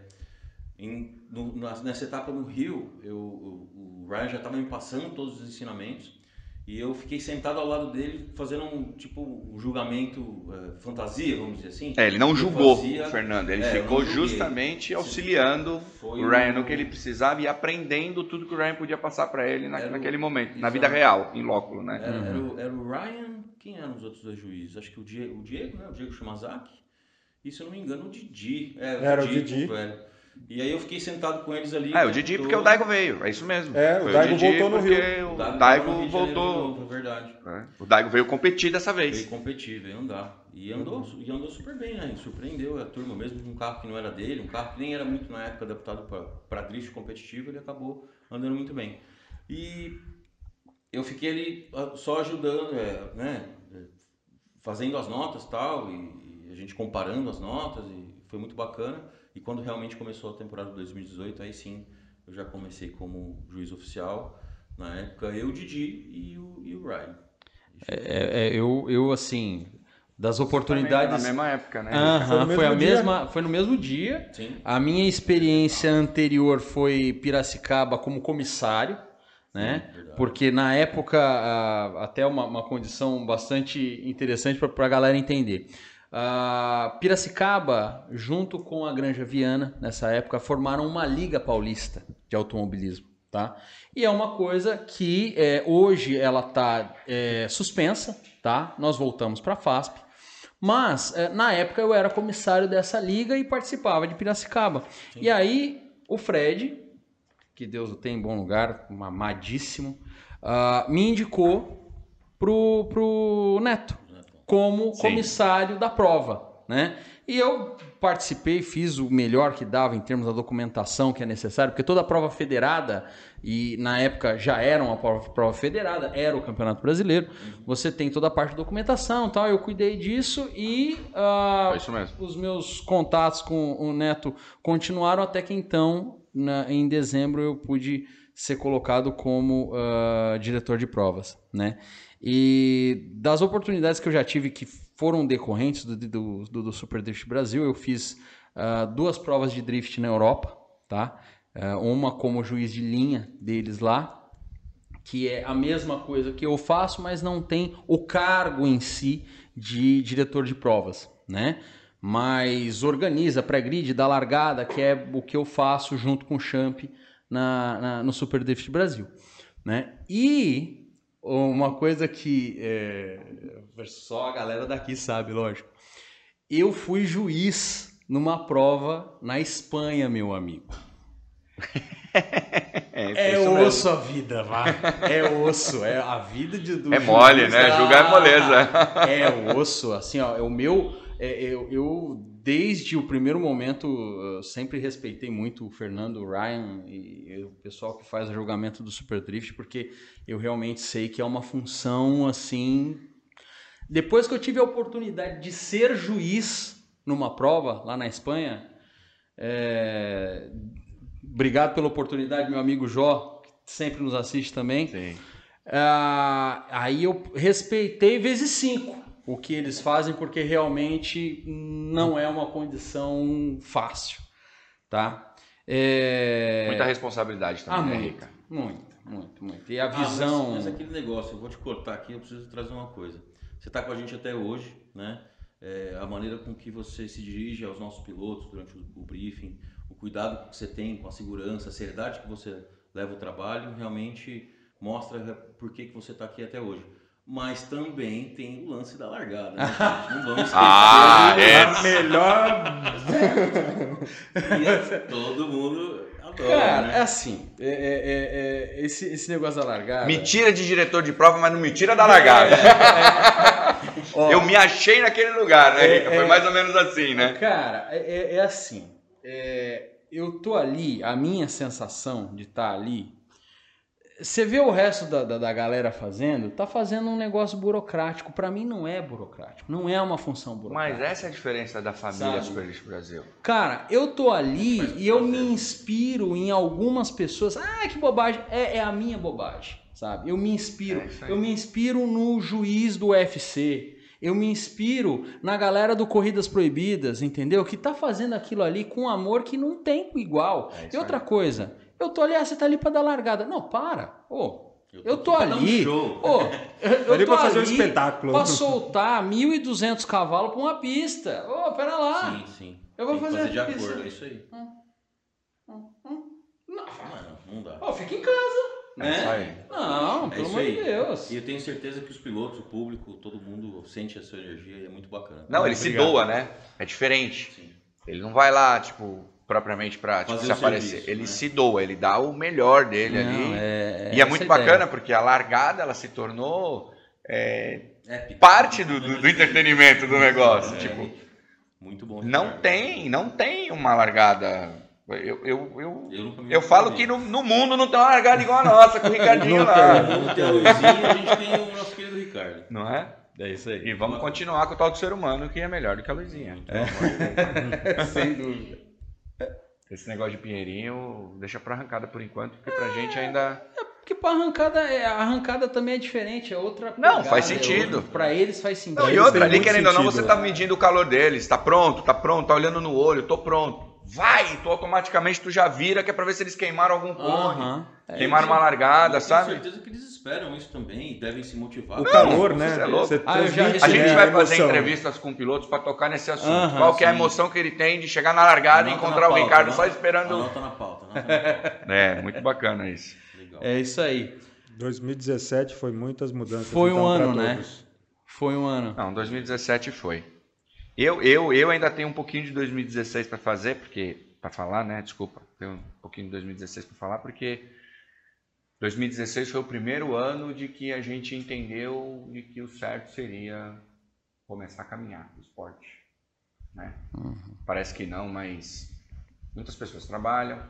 em no, nessa etapa no Rio, eu, o, o Ryan já estava me passando todos os ensinamentos e eu fiquei sentado ao lado dele fazendo um tipo um julgamento é, fantasia, vamos dizer assim. É, ele não julgou fazia, Fernando, ele é, ficou justamente auxiliando o Ryan no que ele precisava e aprendendo tudo que o Ryan podia passar para ele na, naquele momento, na vida real, em loco, né? Era, era, o, era, o, Ryan, quem eram os outros dois juízes? Acho que o Diego, o Diego, né? O Diego Shimazaki. E se eu não me engano, o Didi. É, o era Didi, o Didi. Velho. E aí eu fiquei sentado com eles ali. Ah, o Didi porque o Daigo veio, é isso mesmo. É, o Daigo voltou no Rio. O Daigo, voltou. Novo, é verdade. É. O Daigo veio competir dessa vez. Veio competir, veio andar. E andou, e andou super bem, né? surpreendeu a turma, mesmo com um carro que não era dele, um carro que nem era muito na época adaptado para drift competitivo, ele acabou andando muito bem. E eu fiquei ali ah, só ajudando, é, né? Fazendo as notas tal, e, e a gente comparando as notas, e foi muito bacana. E quando realmente começou a temporada de 2018, aí sim eu já comecei como juiz oficial. Na época, eu, o Didi e o, e o Ryan. É, é, é, eu, eu, assim, das oportunidades. Na mesma época, né? Aham, foi, foi, a mesma, foi no mesmo dia. Sim. A minha experiência anterior foi Piracicaba como comissário, né? Sim, Porque na época, até uma, uma condição bastante interessante para a galera entender. Uh, Piracicaba, junto com a Granja Viana, nessa época, formaram uma liga paulista de automobilismo. Tá? E é uma coisa que é, hoje ela está é, suspensa, tá? Nós voltamos para a FASP, mas é, na época eu era comissário dessa liga e participava de Piracicaba. Sim. E aí o Fred, que Deus o tem em bom lugar, um amadíssimo, uh, me indicou pro, pro Neto como Sim. comissário da prova, né? E eu participei, fiz o melhor que dava em termos da documentação que é necessário, porque toda a prova federada, e na época já era uma prova, prova federada, era o Campeonato Brasileiro, você tem toda a parte de documentação tal, eu cuidei disso e uh, os meus contatos com o Neto continuaram até que então, na, em dezembro, eu pude ser colocado como uh, diretor de provas, né? E das oportunidades que eu já tive que foram decorrentes do, do, do, do Super Drift Brasil, eu fiz uh, duas provas de drift na Europa, tá? Uh, uma como juiz de linha deles lá, que é a mesma coisa que eu faço, mas não tem o cargo em si de diretor de provas, né? Mas organiza pré-grid, da largada, que é o que eu faço junto com o Champ na, na, no Super Drift Brasil. né? E uma coisa que é, só a galera daqui sabe, lógico. Eu fui juiz numa prova na Espanha, meu amigo. *laughs* É, É mesmo. osso a vida, vá. É osso. É a vida de, do É mole, né? Julgar é moleza. É osso, assim, ó. É o meu. é, eu, eu, desde o primeiro momento, eu sempre respeitei muito o Fernando, o Ryan e, o pessoal que faz o julgamento do Super Drift, porque eu realmente sei que é uma função assim. Depois que eu tive a oportunidade de ser juiz numa prova lá na Espanha, é, Obrigado pela oportunidade, meu amigo Jó, que sempre nos assiste também. Sim. Ah, aí eu respeitei vezes cinco o que eles fazem, porque realmente não é uma condição fácil, tá? É... Muita responsabilidade Ah, também, né, muito, Rica? muito, muito, muito. E a Ah, mas- visão... mas, aquele negócio, eu vou te cortar aqui, eu preciso trazer uma coisa. Você está com a gente até hoje, né? É, a maneira com que você se dirige aos nossos pilotos durante o, o briefing, o cuidado que você tem com a segurança, a seriedade que você leva o trabalho, realmente mostra por que, que você está aqui até hoje. Mas também tem o lance da largada, né, *laughs* gente? Não vamos esquecer. Ah, é. A melhor. E todo mundo adora, Cara, é né? assim, é- é- é- é- esse, esse negócio da largada... Me tira de diretor de prova, mas não me tira da largada. Ó, Eu me achei naquele lugar, né, É, Rica? Foi é. mais ou menos assim, né? Cara, é, é- é assim. é, eu tô ali, a minha sensação de estar ali. Você vê o resto da, da, da galera fazendo, tá fazendo um negócio burocrático. Pra mim não é burocrático, não é uma função Mas burocrática. essa é a diferença da família Sabe? Super Lixo Brasil. Cara, eu tô ali e eu me inspiro em algumas pessoas. Ah, que bobagem. É, é a minha bobagem, sabe? Eu me inspiro. É eu me inspiro no juiz do UFC. Eu me inspiro na galera do Corridas Proibidas, entendeu? Que tá fazendo aquilo ali com amor que não tem igual. É e outra coisa, eu tô ali, ah, você tá ali pra dar largada. Não, para. Ô, eu tô um ali. show. Ô, *laughs* eu ali tô pra fazer um ali espetáculo. Pra soltar 1.200 cavalos pra uma pista. Ô, pera lá. Sim, sim. Eu vou fazer fazer de aqui, acordo, isso. é isso aí. Não, Mano, não dá. Ó, fica em casa. Né? Não, É pelo amor de. Deus. E eu tenho certeza que os pilotos, o público, todo mundo sente essa energia e é muito bacana. Não, ele se Obrigado. doa, né? É diferente. Sim. Ele não vai lá, tipo, propriamente pra tipo, se aparecer. serviço, ele né? se doa, ele dá o melhor dele Não, ali. é- e é muito ideia. bacana, porque a largada ela se tornou é, parte do, do- do entretenimento do negócio. É, Tipo, muito bom. não tem, não tem uma largada. Eu, eu, eu, Eu, eu falo que no, no mundo não tem uma largada igual a nossa, com o *laughs* Ricardinho lá. A Luizinha, a gente tem o nosso querido Ricardo. Não é? É isso aí. E vamos continuar com o tal do ser humano, que é melhor do que a Luizinha. *laughs* Sem dúvida. Esse negócio de Pinheirinho deixa pra arrancada por enquanto, porque pra gente ainda. Porque pra arrancada, é- a arrancada também é diferente, é outra Não, pegada, faz é sentido. outra- Pra eles faz sentido. Não, e outra, ali querendo ou não, você tá medindo o calor deles. Tá pronto, tá pronto, tá olhando no olho, tô pronto. Vai, tu automaticamente tu já vira, que é pra ver se eles queimaram algum cone. Aham. É queimaram uma largada, Eu sabe? tenho certeza que eles esperam isso também e devem se motivar. O calor, você né? é louco. Ah, eu A gente né, vai fazer emoção. entrevistas com pilotos pra tocar nesse assunto. Qual que é a emoção que ele tem de chegar na largada e Anota encontrar na o pauta, Ricardo anota- só esperando. Anota na pauta. Anota na pauta. *laughs* É, muito bacana isso. Legal. É isso aí. 2017 foi muitas mudanças. Foi um então, ano, né? Foi um ano. Não, 2017 foi. Eu, eu, eu ainda tenho um pouquinho de 2016 para fazer, porque para falar, né? Desculpa, tenho um pouquinho de 2016 para falar, porque 2016 foi o primeiro ano de que a gente entendeu de que o certo seria começar a caminhar no esporte, né? Parece que não, mas muitas pessoas trabalham,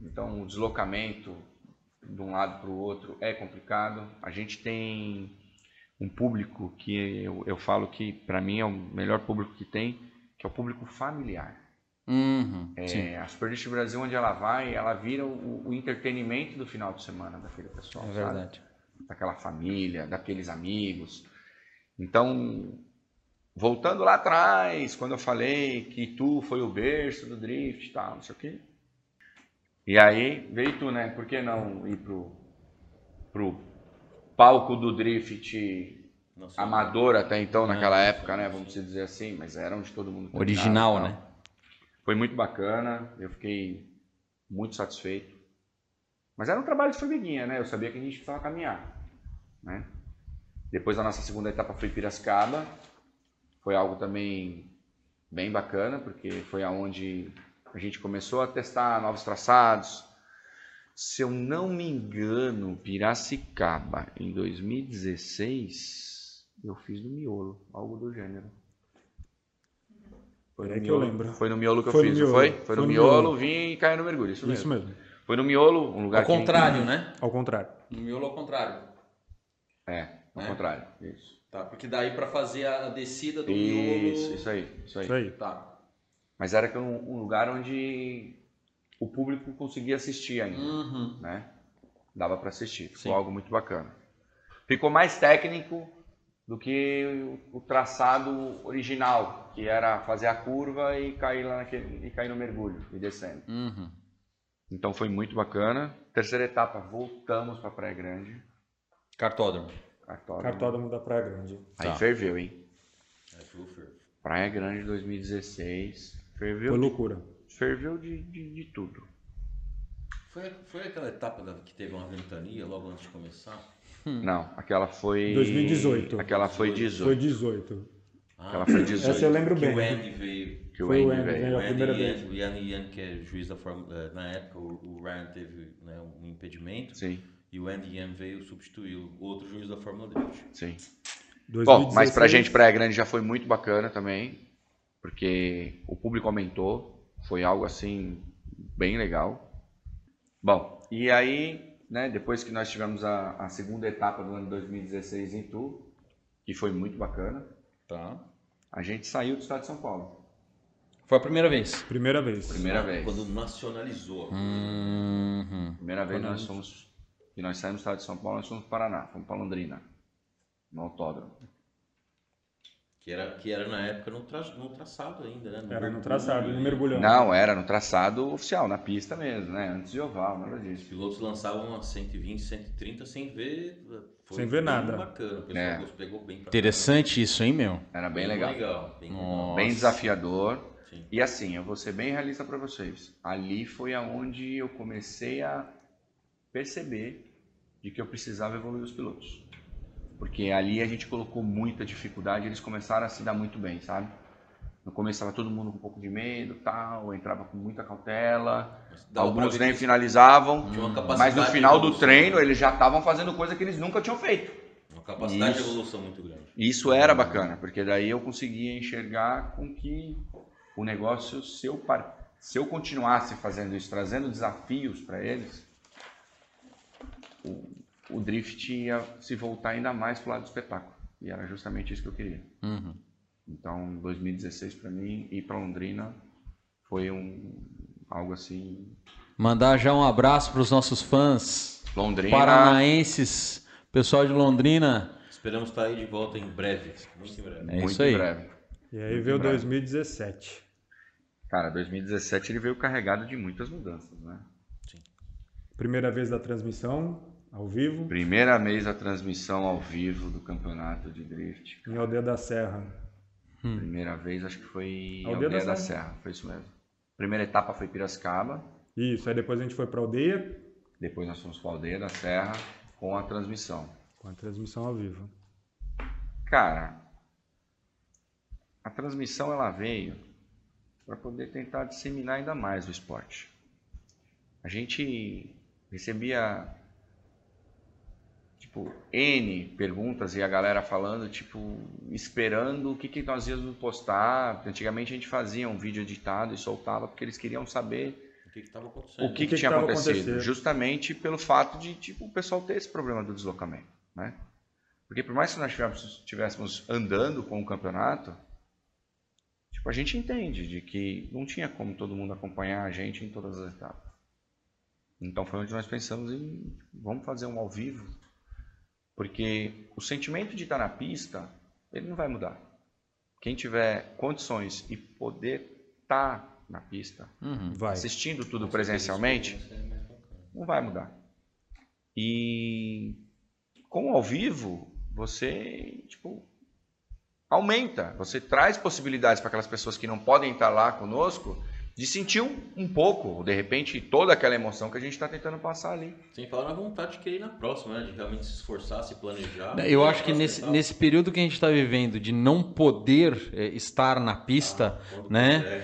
então o deslocamento de um lado para o outro é complicado. A gente tem um público que eu, eu falo que para mim é o melhor público que tem, que é o público familiar. Uhum. É, a Brasil, onde ela vai, ela vira o, o entretenimento do final de semana daquele pessoal, É sabe? verdade. Daquela família, daqueles amigos. Então, voltando lá atrás, quando eu falei que tu foi o berço do drift e tal, não sei o quê. E aí veio tu, né? Por que não ir pro, pro palco do drift Nossa, amador até então, naquela Ah, época, né? Vamos dizer assim, mas era onde todo mundo Original, né? Foi muito bacana, eu fiquei muito satisfeito. Mas era um trabalho de formiguinha, né? Eu sabia que a gente precisava caminhar, né? Depois a nossa segunda etapa foi Piracicaba. Foi algo também bem bacana, porque foi aonde a gente começou a testar novos traçados. Se eu não me engano, Piracicaba, em 2016, eu fiz no miolo, algo do gênero. Foi no É que eu miolo, lembro. Foi no miolo que eu Foi no fiz, não miolo. foi? Foi Foi no no miolo, miolo. vim e caí no mergulho, isso mesmo. Isso mesmo. Foi no miolo, um lugar Ao que- contrário, né? Ao contrário. No miolo ao contrário. É, ao É? contrário. Isso. Tá, porque daí pra fazer a descida do Isso, miolo... isso aí, isso aí. Isso aí. Tá. Mas era que um lugar onde o público conseguia assistir ainda, Uhum. né? Dava para assistir, ficou Sim. algo muito bacana. Ficou mais técnico do que o, traçado original, que era fazer a curva e cair lá naquele, e cair no mergulho e descendo. Uhum. Então foi muito bacana. Terceira etapa, voltamos para Praia Grande. Cartódromo. Cartódromo. Cartódromo da Praia Grande. Aí Tá. ferveu, hein? É. Praia Grande 2016. Ferveu, Foi loucura. Ferveu de, de, de tudo. Foi, foi aquela etapa da- que teve uma ventania logo antes de começar? Não, aquela foi. 2018. Aquela foi 18. Foi 18. Ah, Aquela foi 18. Essa eu lembro que bem. o Andy veio. Que o Foi o Andy Andy, veio. veio. O a primeira Andy, vez. O Ian Ian, que é juiz da Fórmula. eh, Na época, o, Ryan teve né, um impedimento. Sim, E o Andy Ian veio substituir o outro juiz da Fórmula Drift. sim. 2016, Bom, mas pra gente, Praia Grande já foi muito bacana também, porque o público aumentou, foi algo assim, bem legal. Bom, e aí, né, depois que nós tivemos a, a segunda etapa do ano 2016 em Tu, que foi muito bacana, Tá. a gente saiu do estado de São Paulo. Foi a primeira vez. Primeira vez. Primeira vez. Quando nacionalizou. Uhum. Primeira vez Quando nós fomos, que nós saímos do estado de São Paulo, nós fomos para Paraná, fomos para Londrina, no autódromo. Que, era, que era na época no, tra, no traçado ainda, né? Era no traçado, no mergulhão. Não, era no traçado oficial, na pista mesmo, né? Antes de oval, nada Os disso. pilotos lançavam a 120, 130 sem ver. Foi Sem ver bem nada. bacana. O pessoal É. pegou bem pra Interessante isso, hein, meu? Era bem legal. bem Nossa. legal. Bem desafiador. Sim. E assim, eu vou ser bem realista para vocês. Ali foi aonde eu comecei a perceber de que eu precisava evoluir os pilotos. Porque ali a gente colocou muita dificuldade, eles começaram a se dar muito bem, sabe? No começo estava todo mundo com um pouco de medo, tal, entrava com muita cautela. Pra Alguns nem finalizavam, capacidade mas no final do treino eles já estavam fazendo coisa que eles nunca tinham feito. Uma capacidade Isso. de evolução muito grande. Isso era bacana, porque daí eu conseguia enxergar com que o negócio, se eu, par- se eu continuasse fazendo isso, trazendo desafios para eles, o, o drift ia se voltar ainda mais para o lado do espetáculo. E era justamente isso que eu queria. Uhum. Então, 2016 para mim ir para Londrina foi um algo assim. Mandar já um abraço para os nossos fãs Londrina. paranaenses, pessoal de Londrina. Esperamos estar aí de volta em breve. Muito em breve. É muito isso aí. em breve. E aí Muito veio bravo. 2017. Cara, 2017 ele veio carregado de muitas mudanças, né? Primeira vez da transmissão, ao vivo, Primeira vez a transmissão ao vivo do campeonato de drift. em Aldeia da Serra. Primeira vez, acho que foi Aldeia Aldeia, da da, Serra. Serra. foi isso mesmo. Primeira etapa foi Piracicaba, Isso, aí depois a gente foi pra Aldeia, depois nós fomos para Aldeia da Serra com a transmissão. com a transmissão ao vivo. Cara, a transmissão ela veio para poder tentar disseminar ainda mais o esporte. A gente recebia tipo N perguntas e a galera falando, tipo, esperando o que, que nós íamos postar. Antigamente a gente fazia um vídeo editado e soltava porque eles queriam saber O que estava acontecendo? o que, que que tinha tava acontecido, justamente pelo fato de tipo, o pessoal ter esse problema do deslocamento, né? Porque por mais que nós estivéssemos, estivéssemos andando com o campeonato, tipo, a gente entende de que não tinha como todo mundo acompanhar a gente em todas as etapas. Então foi onde nós pensamos em vamos fazer um ao vivo, porque o sentimento de estar na pista, ele não vai mudar. Quem tiver condições e poder estar na pista, Uhum. Vai. assistindo tudo presencialmente, não vai mudar. E com o ao vivo, você, tipo, aumenta, você traz possibilidades para aquelas pessoas que não podem estar lá conosco de sentir um, um pouco, de repente, toda aquela emoção que a gente está tentando passar ali. Sem falar na vontade de querer ir na próxima, né? De realmente se esforçar, se planejar. Eu acho que nesse, nesse período que a gente está vivendo de não poder é, estar na pista, Quando né?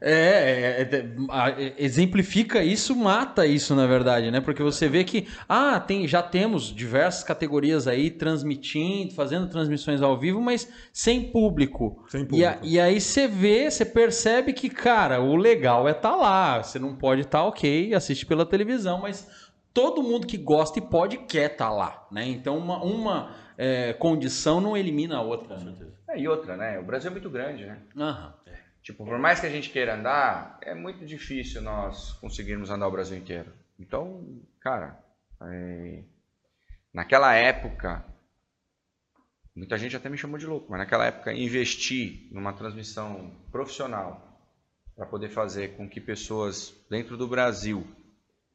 É, é, é, é, exemplifica isso, mata isso, na verdade, né? Porque você vê que, ah, tem, já temos diversas categorias aí transmitindo, fazendo transmissões ao vivo, mas sem público. Sem E, a- público. e aí você vê, você percebe que, cara, o legal é estar lá. Você não pode estar, ok, assiste pela televisão, mas todo mundo que gosta e pode quer estar lá, né? Então uma, uma é, condição não elimina a outra. né? É, e outra, né? O Brasil é muito grande, né? Aham. Tipo, por mais que a gente queira andar, é muito difícil nós conseguirmos andar o Brasil inteiro. Então, cara, é, naquela época, muita gente até me chamou de louco, mas naquela época, investir numa transmissão profissional para poder fazer com que pessoas dentro do Brasil,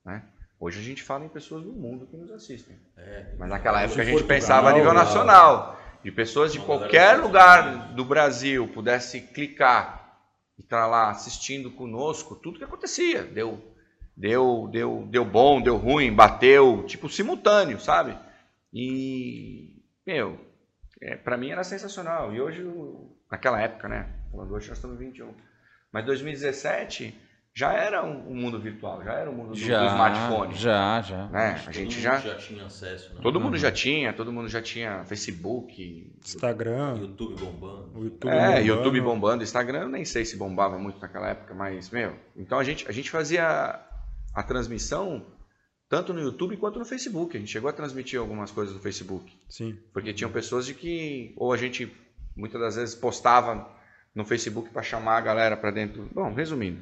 né? Hoje a gente fala em pessoas do mundo que nos assistem. É, Mas naquela época a gente Portugal, pensava a nível lá. nacional. De pessoas de qualquer lugar Unidos. do Brasil pudesse clicar e estar lá assistindo conosco tudo que acontecia. Deu, deu, deu, deu bom, deu ruim, bateu, tipo simultâneo, sabe? E, meu, é, para mim era sensacional. E hoje, naquela época, né? Falando hoje nós estamos em 21. Mas 2017 já era um, um mundo virtual, já era um mundo do, do smartphone. já, já. Né? A gente mundo já. já tinha acesso, né? Todo mundo já tinha, todo mundo já tinha Facebook. Instagram, YouTube bombando. YouTube. é, bombando. YouTube bombando, Instagram, eu nem sei se bombava muito naquela época, mas, meu, então a gente, a gente fazia a transmissão tanto no YouTube quanto no Facebook. A gente chegou a transmitir algumas coisas no Facebook. Sim. Porque tinham pessoas de que, ou a gente muitas das vezes postava no Facebook para chamar a galera para dentro. Bom, resumindo,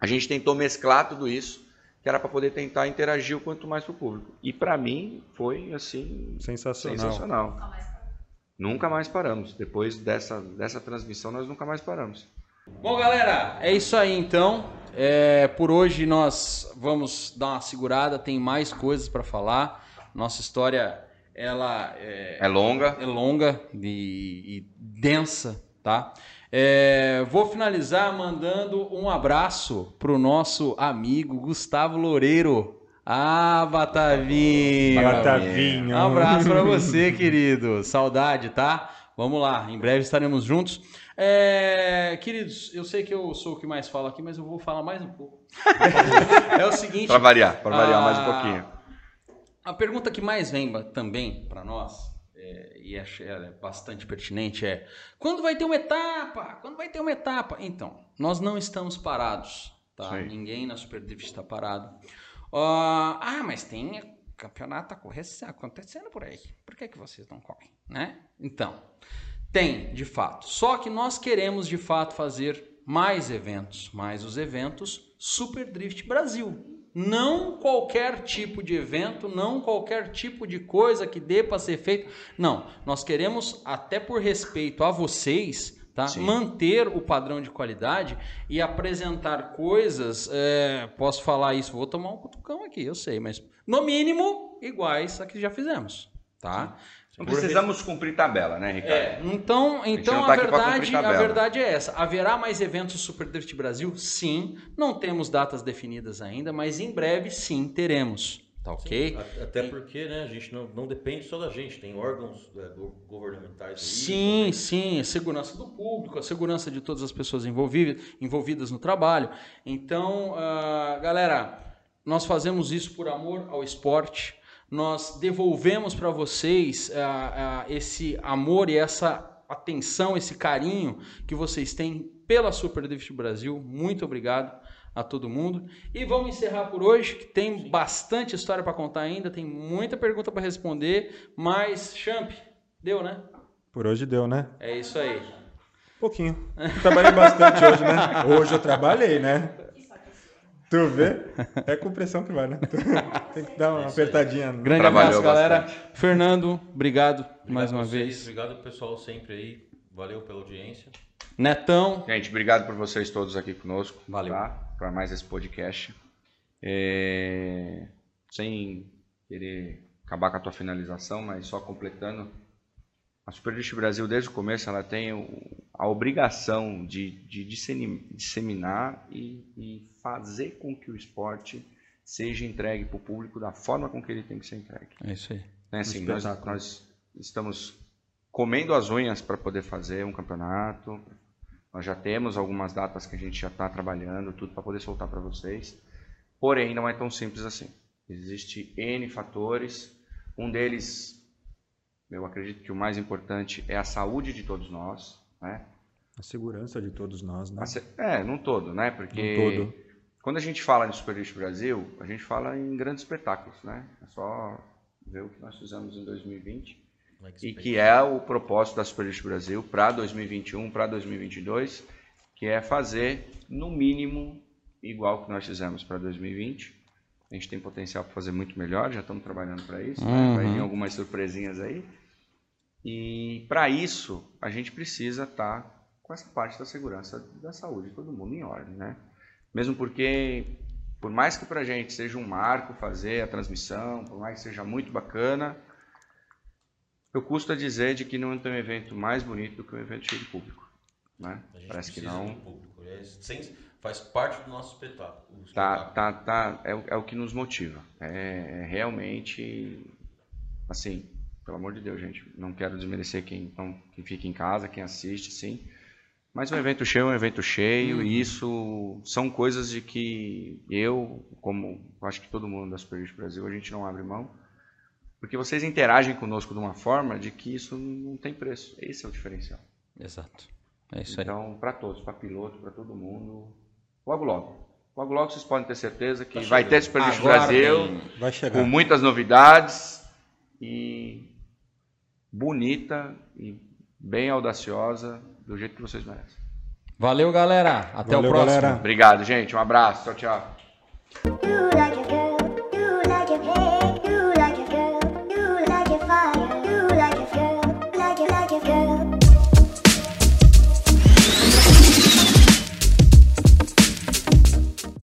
a gente tentou mesclar tudo isso, que era para poder tentar interagir o quanto mais com o público. E para mim foi assim Sensacional. sensacional. Nunca mais paramos. Depois dessa, dessa transmissão, nós nunca mais paramos. Bom, galera, é isso aí então. É, por hoje nós vamos dar uma segurada, tem mais coisas para falar. Nossa história ela é, É longa. é longa e, e densa, tá? É, vou finalizar mandando um abraço pro nosso amigo Gustavo Loureiro. Ah, Batavinho! Batavinho. Um abraço pra você, *laughs* querido. Saudade, tá? Vamos lá, em breve estaremos juntos. É, queridos, eu sei que eu sou o que mais falo aqui, mas eu vou falar mais um pouco. *laughs* é o seguinte. Para variar, para variar mais um pouquinho. A pergunta que mais vem também para nós, é, e acho ela é bastante pertinente, é: quando vai ter uma etapa? Quando vai ter uma etapa? Então, nós não estamos parados, tá? Sim. Ninguém na Superdrift está parado. Ah, ah, mas tem campeonato acontecendo por aí. Por que, que vocês não correm, né? Então, tem, de fato. Só que nós queremos, de fato, fazer mais eventos. Mais os eventos Super Drift Brasil. Não qualquer tipo de evento, não qualquer tipo de coisa que dê para ser feito. Não, nós queremos, até por respeito a vocês, tá? Sim. manter o padrão de qualidade e apresentar coisas. é, posso falar isso, vou tomar um cutucão aqui, eu sei, mas no mínimo iguais a que já fizemos. Tá? Não precisamos cumprir tabela, né, Ricardo? é, então, então a, tá pra verdade, a tabela. verdade é essa. Haverá mais eventos Super Drift Brasil? Sim. Não temos datas definidas ainda, mas em breve sim teremos. Tá ok? A- Até porque, né, a gente não, não depende só da gente, tem órgãos é, go- governamentais aí. Sim, também. sim, a segurança do público, a segurança de todas as pessoas envolvidas, envolvidas no trabalho. Então, ah, galera, nós fazemos isso por amor ao esporte. Nós devolvemos para vocês ah, ah, esse amor e essa atenção, esse carinho que vocês têm pela Super Drift Brasil. Muito obrigado a todo mundo. E vamos encerrar por hoje, que tem bastante história para contar ainda, tem muita pergunta para responder, mas Champ, deu, né? Por hoje deu, né? É isso aí. Pouquinho. Eu trabalhei bastante hoje, né? *laughs* Hoje eu trabalhei, né? Tu vê? É com pressão que vai, né? *laughs* Tem que dar uma apertadinha. Grande Trabalhou abraço, galera. bastante. Fernando, obrigado, mais uma vocês, vez. Obrigado pessoal sempre aí. Valeu pela audiência. Netão, Gente, obrigado por vocês todos aqui conosco. Valeu. Tá? Para mais esse podcast. É, Sem querer acabar com a tua finalização, mas só completando. A Super Brasil, desde o começo, ela tem o- a obrigação de, de disseminar e, e, fazer com que o esporte seja entregue para o público da forma com que ele tem que ser entregue. É isso aí. É assim, nós, nós, estamos comendo as unhas para poder fazer um campeonato. Nós já temos algumas datas que a gente já está trabalhando, tudo para poder soltar para vocês. Porém, não é tão simples assim. Existe N fatores. Um deles, eu acredito que o mais importante é a saúde de todos nós. Né? A segurança de todos nós, né? É, não todo, né? Porque todo. quando a gente fala de Super Lixo Brasil, a gente fala em grandes espetáculos, né? É só ver o que nós fizemos em 2020 e que é o propósito da Super Lixo Brasil para 2021, para 2022, que é fazer no mínimo igual que nós fizemos para 2020. A gente tem potencial para fazer muito melhor, já estamos trabalhando para isso. Uhum. Vai vir algumas surpresinhas aí. E para isso, a gente precisa estar tá com essa parte da segurança da saúde de todo mundo em ordem, né? Mesmo porque, por mais que para a gente seja um marco fazer a transmissão, por mais que seja muito bacana, eu custo a dizer de que não tem um evento mais bonito do que um evento cheio de público. Né? Parece que não. Público. É, sem, faz parte do nosso espetáculo. Tá, tá, tá. É, é o que nos motiva. É, é realmente, assim, pelo amor de Deus, gente, não quero desmerecer quem, não, quem fica em casa, quem assiste, sim. Mas um evento cheio é um evento cheio, uhum. e isso são coisas de que eu, como acho que todo mundo da Super Brasil, a gente não abre mão. Porque vocês interagem conosco de uma forma de que isso não tem preço. Esse é o diferencial. Exato. É isso então, aí. Então, para todos, para piloto, para todo mundo, logo logo. Logo logo vocês podem ter certeza que tá vai ter Super Brasil, vai chegar. com muitas novidades e bonita e bem audaciosa do jeito que vocês merecem. Valeu, galera. Até Valeu, o próximo. Galera. Obrigado, gente. Um abraço. Tchau, tchau.